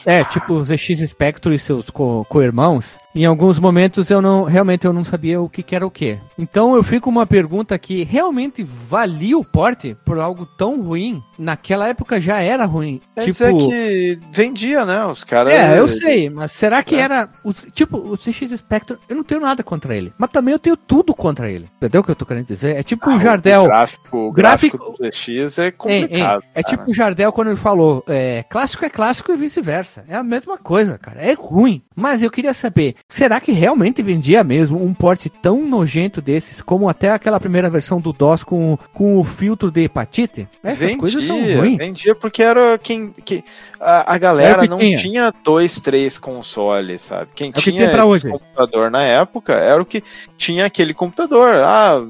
É, tipo o ZX Spectrum e seus co-irmãos. Co em alguns momentos eu não realmente eu não sabia o que, que era o que. Então eu fico uma pergunta que realmente valia o porte por algo tão ruim? Naquela época já era ruim. Quer tipo dizer que vendia, né? Os caras. É, eu sei, mas será que é. era o, tipo o ZX Spectrum? Eu não tenho nada contra ele, mas também eu tenho tudo contra ele. Entendeu o que eu tô querendo dizer? É tipo ah, o Jardel. O gráfico, o gráfico, gráfico do ZX é complicado. É, é, é tipo o Jardel quando ele falou, é, clássico é clássico e vice-versa. É a mesma coisa, cara. É ruim. Mas eu queria saber, será que realmente vendia mesmo um porte tão nojento desses, como até aquela primeira versão do DOS com, com o filtro de hepatite? Essas vendia, coisas são ruins. Vendia porque era quem. quem a, a galera não tinha. tinha dois, três consoles, sabe? Quem é tinha que esse computador na época era o que tinha aquele computador. Ah,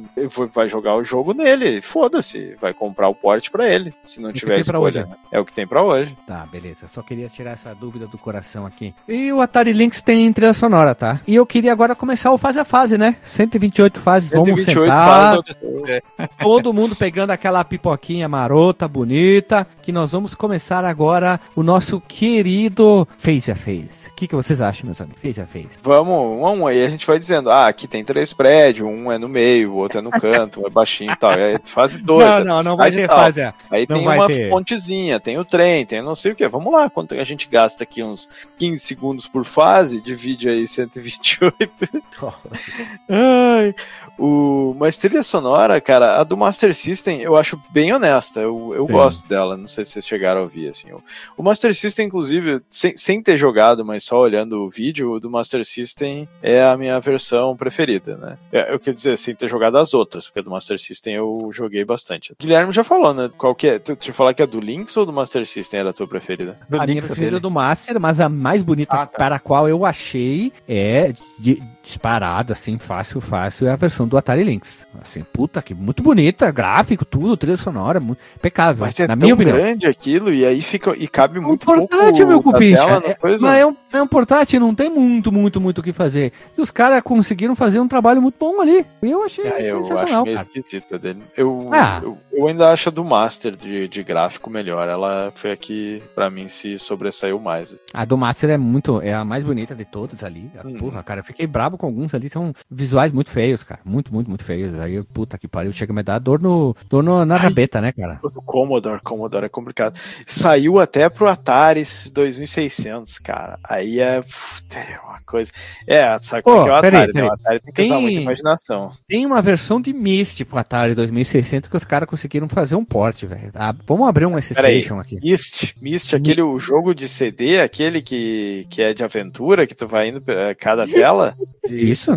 vai jogar o jogo nele, foda-se, vai comprar o porte para ele, se não é tiver escolha. Né? É o que tem para hoje. Tá, beleza. Só queria tirar essa dúvida do coração aqui. E o Atari Lynx tem trilha sonora, tá? E eu queria agora começar o fase a fase, né? 128 fases, 128 vamos sentar. (laughs) Todo mundo pegando aquela pipoquinha marota, bonita, que nós vamos começar agora o nosso querido Face a Face. O que, que vocês acham, meus amigos? Face a Face. Vamos, um a um aí a gente vai dizendo, ah, aqui tem três prédios, um é no meio, o outro é no (laughs) canto, um é baixinho e tal. É fase 2. Não, não, não vai ter fase. Aí não tem uma ter. pontezinha, tem o trem, tem não sei o que. Vamos lá, quanto a gente gasta aqui uns 15 segundos por fase, divide aí 128. (laughs) Ai, o, mas trilha sonora, cara, a do Master System eu acho bem honesta. Eu, eu gosto dela. Não sei se vocês chegaram a ouvir. Assim. O, o Master System, inclusive, sem, sem ter jogado, mas só olhando o vídeo, o do Master System é a minha versão preferida, né? É, eu quero dizer, sem ter jogado as outras, porque do Master System eu joguei bastante. O Guilherme já falou, né? Qual que é? Tu, tu falar que é do Lynx ou do Master System era a tua preferida? Do a minha preferida é do Master, mas a mais bonita ah, tá. para a qual eu achei é de, disparado, assim, fácil, fácil, é a versão do Atari Lynx. Assim, puta, que muito bonita, gráfico, tudo, trilha sonora, muito impecável. Mas é na tão minha opinião. grande aquilo e aí fica e cabe muito é um portátil, meu cupincha. É, mas é um, é um portátil, não tem muito, muito, muito o que fazer. E os caras conseguiram fazer um trabalho muito bom ali. Eu achei é, eu sensacional. Acho esquisita dele. Eu, ah. eu, eu, ainda acho a do Master de, de gráfico melhor. Ela foi a que, pra mim, se sobressaiu mais. A do Master é muito, é a mais bonita de todas ali. Hum. Porra, cara, eu fiquei brabo com alguns ali, são visuais muito feios, cara. Muito, muito, muito feios. Aí, puta que pariu, chega a me dar dor, no, dor no, na Ai, rabeta, né, cara? Commodore, Commodore é complicado. Saiu até pro Atari 2600, cara. Aí é, puta, é uma coisa. É, sabe como é que é o Atari, peraí. né? O Atari tem que tem, usar muita imaginação. Tem uma versão de Myst pro Atari 2600 que os caras conseguiram fazer um porte, velho. Ah, vamos abrir um S-Station aqui. Myst, Myst, aquele o jogo de CD, aquele que, que é de aventura, que tu vai indo pra cada tela. (laughs) Isso.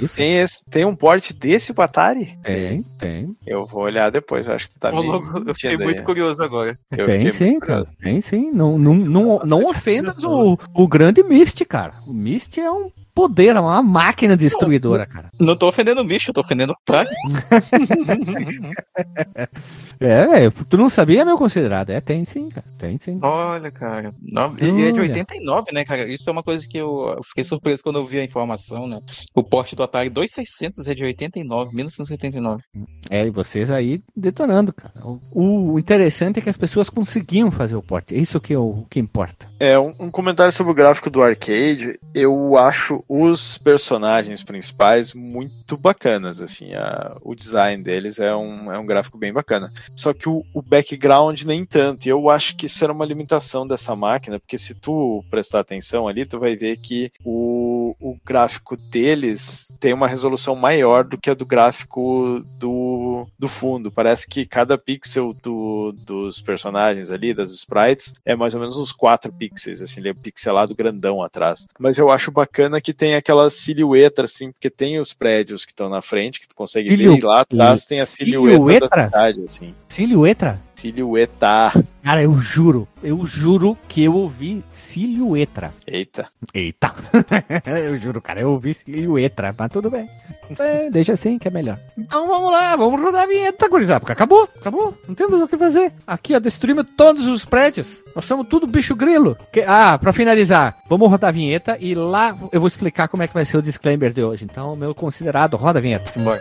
Isso. Tem, esse, tem um porte desse pro Atari? Tem, tem. Eu vou olhar depois, acho que tá meio Eu fiquei muito curioso agora. Eu tem sim, cara. Tem sim. Não, não, não, não ofendas o, o grande Mist, cara. O Mist é um poder, é uma máquina destruidora, cara. Não tô ofendendo o bicho, tô ofendendo o Atari. (laughs) é, é, tu não sabia, meu considerado. É, tem sim, cara. Tem sim. Olha, cara. No... Ele é de 89, né, cara? Isso é uma coisa que eu fiquei surpreso quando eu vi a informação, né? O porte do Atari 2600 é de 89, 1979. É, e vocês aí detonando, cara. O, o interessante é que as pessoas conseguiam fazer o porte. É isso que, o que importa. É, um, um comentário sobre o gráfico do arcade. Eu acho os personagens principais muito bacanas, assim, a, o design deles é um, é um gráfico bem bacana. Só que o, o background nem tanto, e eu acho que isso era uma limitação dessa máquina, porque se tu prestar atenção ali, tu vai ver que o, o gráfico deles tem uma resolução maior do que a do gráfico do, do fundo. Parece que cada pixel do, dos personagens ali, das sprites, é mais ou menos uns 4 pixels, assim, ele é pixelado grandão atrás. Mas eu acho bacana que tem aquela silhueta, assim, porque tem os prédios que estão na frente, que tu consegue Silhu... ver, e lá atrás tem a silhueta, da cidade, assim. Silhueta? Silhueta. Cara, eu juro, eu juro que eu ouvi silhueta. Eita. Eita. (laughs) eu juro, cara, eu ouvi silhueta, mas tudo bem. É, deixa assim que é melhor. Então vamos lá, vamos rodar a vinheta, gurizada, porque acabou, acabou. Não temos o que fazer. Aqui, ó, destruímos todos os prédios. Nós somos tudo bicho grilo. Que, ah, pra finalizar, vamos rodar a vinheta e lá eu vou explicar como é que vai ser o disclaimer de hoje. Então, meu considerado, roda a vinheta. Simbora.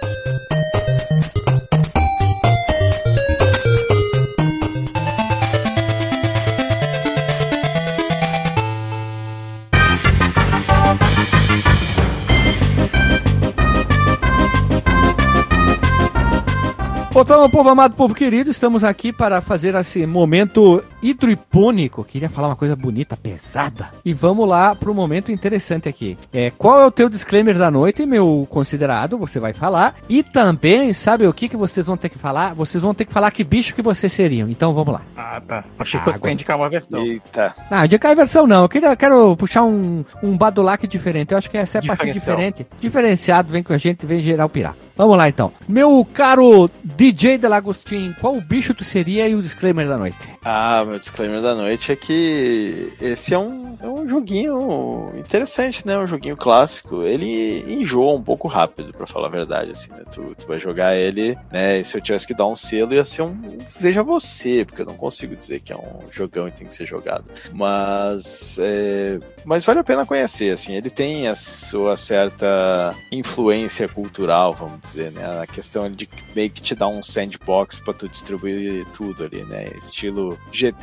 Voltando, povo amado, povo querido, estamos aqui para fazer esse momento hidroipônico. Queria falar uma coisa bonita, pesada. E vamos lá para um momento interessante aqui. É, qual é o teu disclaimer da noite, meu considerado? Você vai falar. E também, sabe o que, que vocês vão ter que falar? Vocês vão ter que falar que bicho que vocês seriam. Então vamos lá. Ah, tá. Achei que fosse pra indicar uma versão. Eita. Não, indicar a versão não. Eu queria, quero puxar um, um badulac diferente. Eu acho que essa é pra ser diferente. Diferenciado, vem com a gente, vem gerar o pirar. Vamos lá então. Meu caro DJ Delagostin, qual o bicho tu seria e o disclaimer da noite? Ah, meu disclaimer da noite é que esse é um, é um joguinho interessante, né? Um joguinho clássico. Ele enjoa um pouco rápido, para falar a verdade, assim, né? Tu, tu, vai jogar ele, né? E se eu tivesse que dar um selo, ia ser um Veja Você, porque eu não consigo dizer que é um jogão e tem que ser jogado. Mas, é, mas vale a pena conhecer, assim. Ele tem a sua certa influência cultural, vamos dizer né? A questão de meio que te dar um sandbox para tu distribuir tudo ali, né? Estilo GTA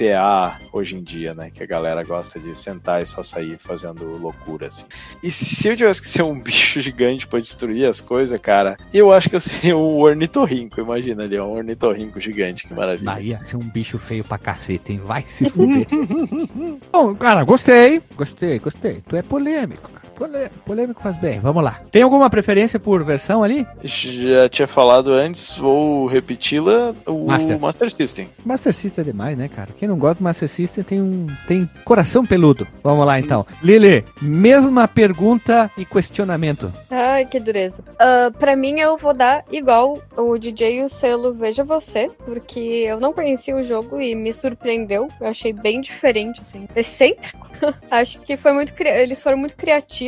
hoje em dia, né? Que a galera gosta de sentar e só sair fazendo loucura, assim. E se eu tivesse que ser um (laughs) bicho gigante para destruir as coisas, cara, eu acho que eu seria um ornitorrinco. Imagina ali, um ornitorrinco gigante, que maravilha. Aí ia ser um bicho feio pra cacete, hein? Vai se fuder. (laughs) Bom, cara, gostei, gostei, gostei. Tu é polêmico, cara. Polêmico faz bem, vamos lá. Tem alguma preferência por versão ali? Já tinha falado antes, vou repeti-la, o Master. Master System. Master System é demais, né, cara? Quem não gosta do Master System tem um tem coração peludo. Vamos lá, então. Lili, mesma pergunta e questionamento. Ai, que dureza. Uh, pra mim, eu vou dar igual o DJ e o selo Veja Você, porque eu não conhecia o jogo e me surpreendeu. Eu achei bem diferente, assim, excêntrico. (laughs) Acho que foi muito eles foram muito criativos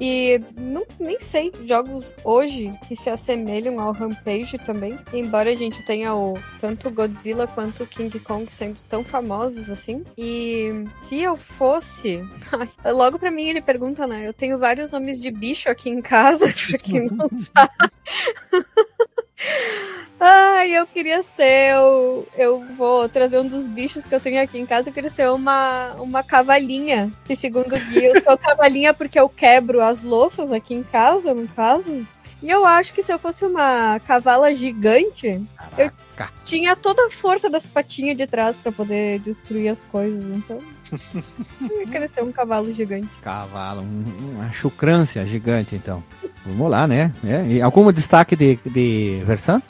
e não, nem sei jogos hoje que se assemelham ao Rampage também. Embora a gente tenha o tanto Godzilla quanto King Kong sendo tão famosos assim. E se eu fosse, (laughs) logo para mim ele pergunta, né? Eu tenho vários nomes de bicho aqui em casa, (laughs) pra quem não (laughs) sabe. Ai, eu queria ser. Eu, eu vou trazer um dos bichos que eu tenho aqui em casa. Eu queria ser uma, uma cavalinha. Que segundo o guia, eu sou cavalinha porque eu quebro as louças aqui em casa, no caso. E eu acho que se eu fosse uma cavala gigante, eu tinha toda a força das patinhas de trás para poder destruir as coisas. Então. (laughs) eu queria ser um cavalo gigante. Cavalo, uma chucrância gigante, então. Vamos lá, né? É. Algum destaque de, de versão?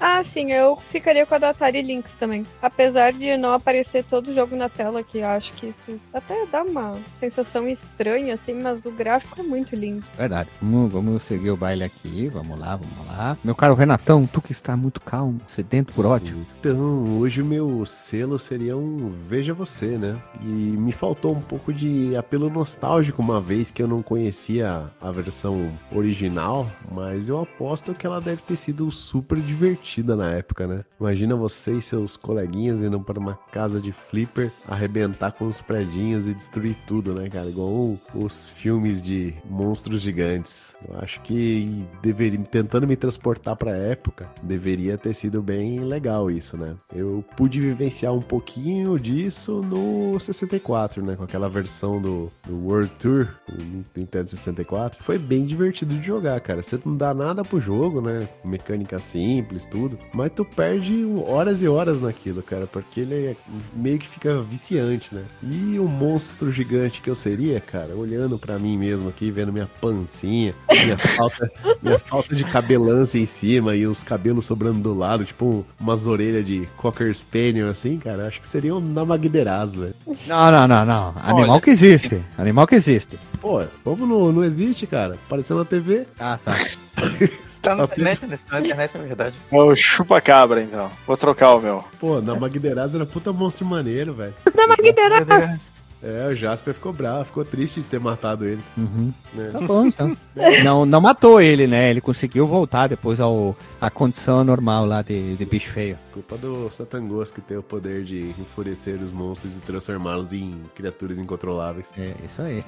Ah, sim, eu ficaria com a da Atari Lynx também. Apesar de não aparecer todo o jogo na tela, que eu acho que isso até dá uma sensação estranha, assim, mas o gráfico é muito lindo. Verdade. Vamos, vamos seguir o baile aqui. Vamos lá, vamos lá. Meu caro Renatão, tu que está muito calmo, sedento por ódio. Então, hoje o meu selo seria um Veja Você, né? E me faltou um pouco de apelo nostálgico uma vez que eu não conhecia a versão original, mas eu aposto que ela deve ter sido super divertida divertida na época, né? Imagina você e seus coleguinhas indo para uma casa de flipper, arrebentar com os predinhos e destruir tudo, né, cara? Igual os filmes de monstros gigantes. Eu acho que deveria, tentando me transportar para a época, deveria ter sido bem legal isso, né? Eu pude vivenciar um pouquinho disso no 64, né? Com aquela versão do, do World Tour, no Nintendo 64. Foi bem divertido de jogar, cara. Você não dá nada pro jogo, né? Mecânica simples, tudo. Mas tu perde horas e horas naquilo, cara, porque ele é, meio que fica viciante, né? E o monstro gigante que eu seria, cara, olhando para mim mesmo aqui, vendo minha pancinha, minha (laughs) falta, minha falta de cabelância em cima e os cabelos sobrando do lado, tipo umas orelhas de Cocker Spaniel, assim, cara, acho que seria um Namagderazo, velho. Não, não, não, não. Animal Olha, que existe. Animal que existe. Pô, como não, não existe, cara? Apareceu na TV. Ah, tá. (laughs) Tá na internet, né? na internet, é verdade. É o chupa-cabra, então. Vou trocar o meu. Pô, na Magderaz era puta monstro maneiro, velho. (laughs) Na Magderaz! É, o Jasper ficou bravo, ficou triste de ter matado ele. Uhum. É. Tá bom, então. (laughs) não, não matou ele, né? Ele conseguiu voltar depois ao, à condição normal lá de, de bicho feio. Culpa do Satangos que tem o poder de enfurecer os monstros e transformá-los em criaturas incontroláveis. É, isso aí.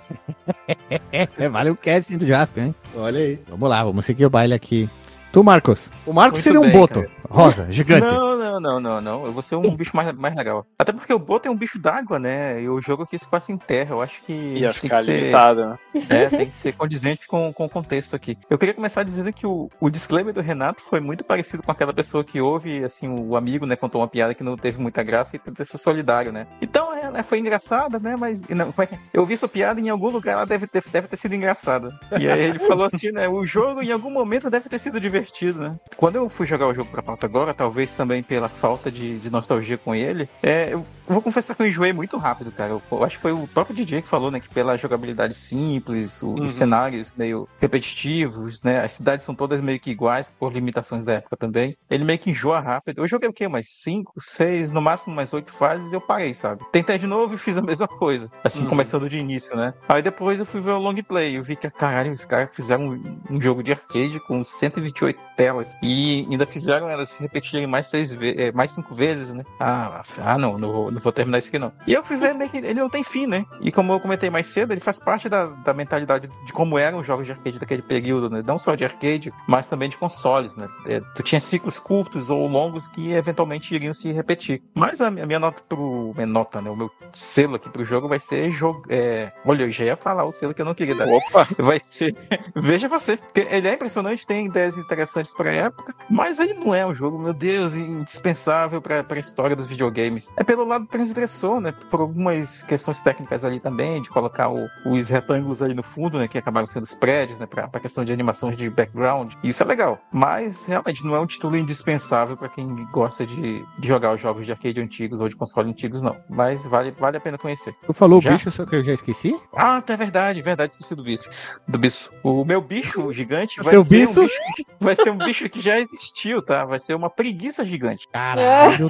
(laughs) (laughs) vale o casting do Jasper, hein? Olha aí. Vamos lá, vamos seguir o baile aqui. Tu, Marcos. O Marcos Muito seria um bem, boto. Cara. Rosa, gigante. Não, não, não, não, não. Eu vou ser um bicho mais, mais legal. Até porque o boto é um bicho d'água, né? E o jogo aqui se passa em terra. Eu acho que. Ia tem que ser. Limitado, né? É, tem que ser condizente com, com o contexto aqui. Eu queria começar dizendo que o, o disclaimer do Renato foi muito parecido com aquela pessoa que ouve, assim, o amigo, né, contou uma piada que não teve muita graça e tenta ser solidário, né? Então, é, né, foi engraçada, né? Mas. Não, é eu vi essa piada em algum lugar, ela deve ter, deve ter sido engraçada. E aí ele falou assim, né? O jogo em algum momento deve ter sido divertido, né? Quando eu fui jogar o jogo pra pauta agora, talvez também pela falta de, de nostalgia com ele, é, eu vou confessar que eu enjoei muito rápido, cara. Eu, eu, acho que foi o próprio DJ que falou, né, que pela jogabilidade simples, o, uhum. os cenários meio repetitivos, né, as cidades são todas meio que iguais por limitações da época também. Ele meio que enjoa rápido. Eu joguei o quê? Mais cinco, seis, no máximo mais oito fases eu parei, sabe? Tentei de novo e fiz a (laughs) mesma coisa, assim, uhum. começando de início, né? Aí depois eu fui ver o long play, eu vi que, caralho, os caras fizeram um, um jogo de arcade com 128 telas e ainda fizeram elas se repetirem mais seis vezes, é, mais cinco vezes, né? Ah, ah não, não vou, não vou terminar isso aqui não. E eu fui ver meio que ele não tem fim, né? E como eu comentei mais cedo, ele faz parte da, da mentalidade de como eram os jogos de arcade daquele período, né? Não só de arcade, mas também de consoles, né? É, tu tinha ciclos curtos ou longos que eventualmente iriam se repetir. Mas a, minha nota pro. Minha nota, né? O meu selo aqui pro jogo vai ser jogo. É... Olha, eu já ia falar o selo que eu não queria dar. Opa! Vai ser. (laughs) Veja você. Ele é impressionante, tem ideias interessantes pra época, mas ele não é um jogo, meu Deus, indispensável para a história dos videogames. É pelo lado transgressor, né? Por algumas questões técnicas ali também, de colocar o, os retângulos ali no fundo, né? Que acabaram sendo os prédios, né? Para a questão de animações de background. Isso é legal. Mas realmente não é um título indispensável para quem gosta de, de jogar os jogos de arcade antigos ou de console antigos, não. Mas vale, vale a pena conhecer. Tu falou já? o bicho, só que eu já esqueci? Ah, é verdade, verdade, esqueci do bicho. Do bicho. O meu bicho (laughs) gigante vai ser, bicho? Um bicho, vai ser um bicho que já existiu, tá? Vai ser uma preguiça gigante. Caralho.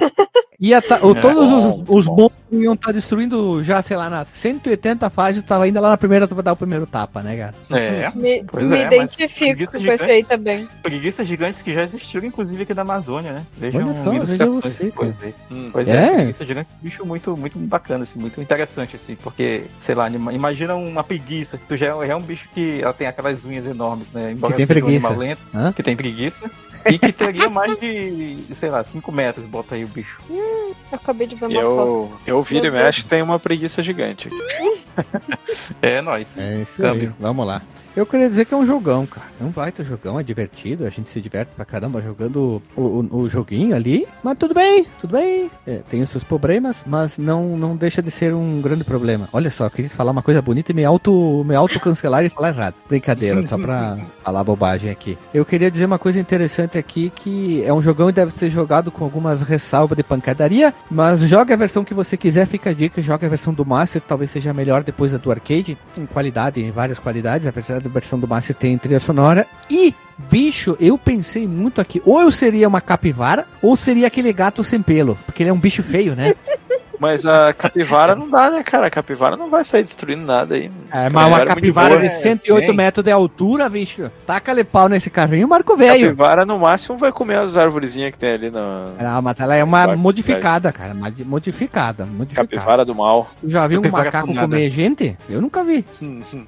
Ia tá, é, todos os, os monstros iam estar tá destruindo já, sei lá, nas 180 fases, tava ainda lá na primeira pra dar o primeiro tapa, né, cara? É, me, pois me é, identifico com esse aí também. Preguiças gigantes que já existiram, inclusive, aqui da Amazônia, né? Vejam só, ilustrações depois aí. Hum. Pois é, é preguiça gigante é um bicho muito, muito bacana, assim, muito interessante, assim, porque, sei lá, imagina uma preguiça, que tu já é um bicho que ela tem aquelas unhas enormes, né? Embora que tem preguiça. Um lento, que tem preguiça. E que teria mais de, sei lá, 5 metros, bota aí o bicho. Hum, acabei de ver uma eu, foto. Eu viro e mexe tem uma preguiça gigante. é nóis. É isso aí. Vamos lá. Eu queria dizer que é um jogão, cara. É um baita jogão, é divertido, a gente se diverte pra caramba jogando o, o, o joguinho ali. Mas tudo bem, tudo bem. É, tem os seus problemas, mas não, não deixa de ser um grande problema. Olha só, eu queria falar uma coisa bonita e me auto, me auto cancelar e falar errado. Brincadeira, só pra (laughs) falar bobagem aqui. Eu queria dizer uma coisa interessante aqui, que é um jogão e deve ser jogado com algumas ressalvas de pancadaria, mas joga a versão que você quiser, fica a dica, joga a versão do Master, talvez seja melhor depois da do arcade, em qualidade, em várias qualidades, apesar versão do Master tem trilha sonora. E, bicho, eu pensei muito aqui. Ou eu seria uma capivara, ou seria aquele gato sem pelo. Porque ele é um bicho feio, né? (laughs) Mas a capivara não dá, né, cara? A capivara não vai sair destruindo nada aí. É, mas uma capivara de 108 é, metros de altura, bicho. Taca-lhe pau nesse carrinho, Marco Velho. Capivara no máximo vai comer as árvorezinhas que tem ali na. Não, mas ela é uma modificada, cara. Modificada, modificada. Capivara do mal. Tu já viu um macaco comer gente? Eu nunca vi.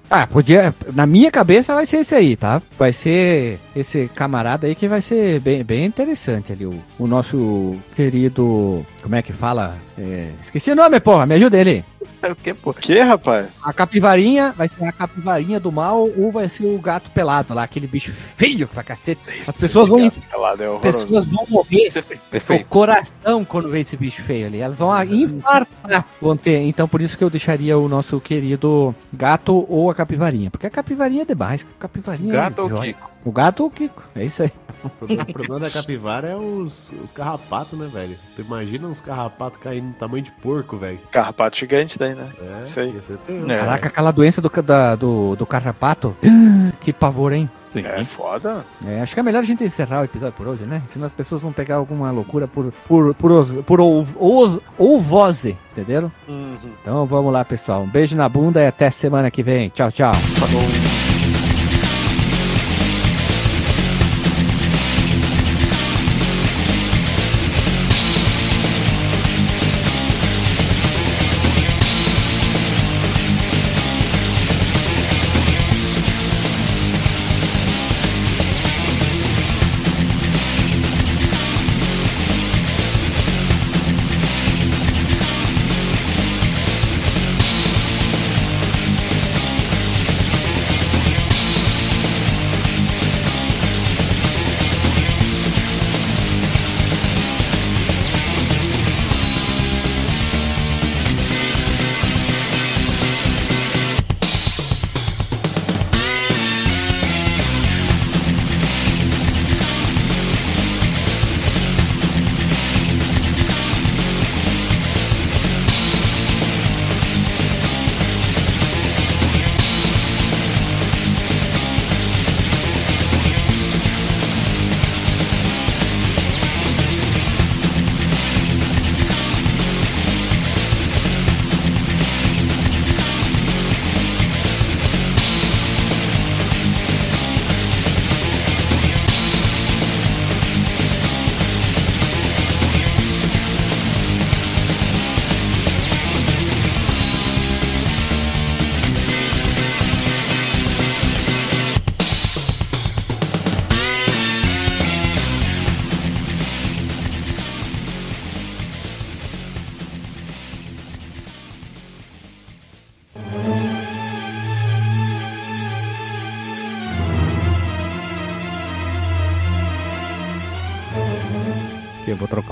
ah, podia. Na minha cabeça vai ser esse aí, tá? Vai ser esse camarada aí que vai ser bem, bem interessante ali. O, o nosso querido. Como é que fala? É, esqueci o nome, porra, me ajuda ele. É (laughs) o que, pô? Que, rapaz? A capivarinha vai ser a capivarinha do mal ou vai ser o gato pelado lá, aquele bicho feio pra cacete. As pessoas vão. Pelado é pessoas vão morrer o coração quando vê esse bicho feio ali. Elas vão infartar. Vão ter. Então por isso que eu deixaria o nosso querido gato ou a capivarinha. Porque a capivarinha é demais. Capivarinha gato é ou Kiko? O gato ou o Kiko? É isso aí. (laughs) O problema, o problema da capivara é os, os carrapatos, né, velho? Tu imagina uns carrapatos caindo no tamanho de porco, velho. Carrapato gigante daí, né? É, isso aí. É. Caraca, aquela doença do, da, do, do carrapato. (gasps) que pavor, hein? Sim. É foda. É, acho que é melhor a gente encerrar o episódio por hoje, né? Senão as pessoas vão pegar alguma loucura por, por, por, por, voze, entenderam? Uhum. Então vamos lá, pessoal. Um beijo na bunda e até semana que vem. Tchau, tchau. Falou.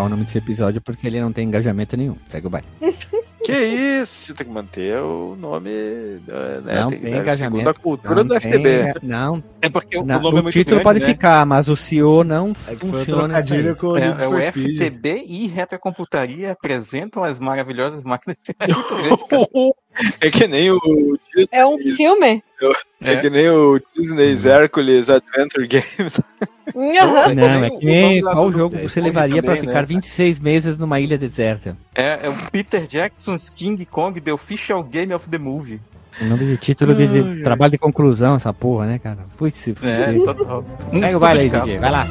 O nome desse episódio porque ele não tem engajamento nenhum. Pega o baile. (laughs) Que isso? Você tem que manter o nome. Né? Não tem, tem engajamento. a cultura do FTB. Tem, não. É porque não, o nome o é título grande, pode né? ficar, mas o CEO não é funciona. Com é, é o FTB e Retrocomputaria apresentam as maravilhosas máquinas. é (laughs) (laughs) (laughs) que nem o. É um filme? É, é que nem o Disney's Hercules Adventure Game. Uhum. Não, é que nem qual jogo você levaria para ficar né? 26 meses numa ilha deserta? É, é o Peter Jackson's King Kong The Official Game of the Movie. O nome de título de, de trabalho de conclusão, essa porra, né, cara? Putz, se É, total. Segue o baile aí, DJ. Vai lá.